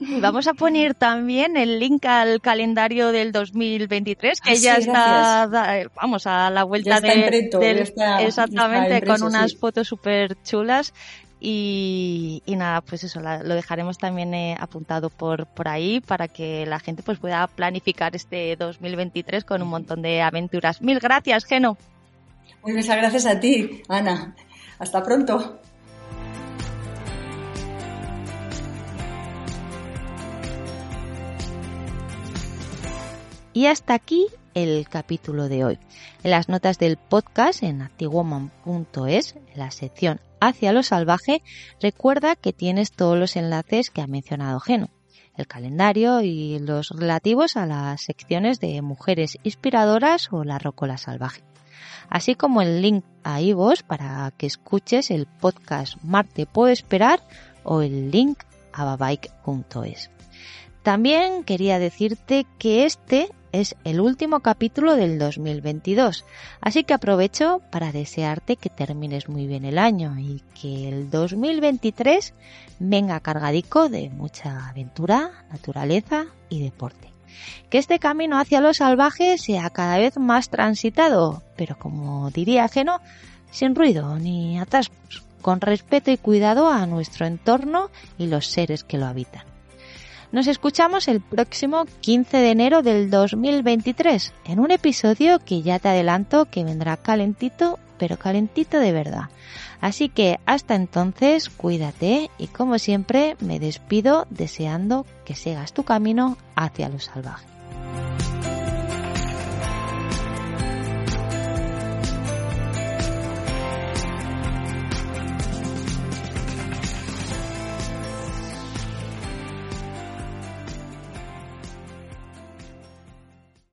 Vamos a poner también el link al calendario del 2023, que ah, ya está, vamos, a la vuelta de, del, exactamente, con unas fotos súper chulas y, nada, pues eso, lo dejaremos también eh, apuntado por, por ahí para que la gente pues pueda planificar este 2023 con un montón de aventuras. Mil gracias, Geno. Muchas gracias a ti, Ana. Hasta pronto. Y hasta aquí el capítulo de hoy. En las notas del podcast en actiwoman.es, en la sección hacia lo salvaje, recuerda que tienes todos los enlaces que ha mencionado Geno, el calendario y los relativos a las secciones de mujeres inspiradoras o la rocola salvaje, así como el link a iVoox para que escuches el podcast Marte puedo esperar o el link a babike.es. También quería decirte que este es el último capítulo del 2022, así que aprovecho para desearte que termines muy bien el año y que el 2023 venga cargadico de mucha aventura, naturaleza y deporte. Que este camino hacia lo salvaje sea cada vez más transitado, pero como diría Geno, sin ruido ni atascos, con respeto y cuidado a nuestro entorno y los seres que lo habitan. Nos escuchamos el próximo 15 de enero del 2023 en un episodio que ya te adelanto que vendrá calentito, pero calentito de verdad. Así que hasta entonces cuídate y como siempre me despido deseando que sigas tu camino hacia lo salvaje.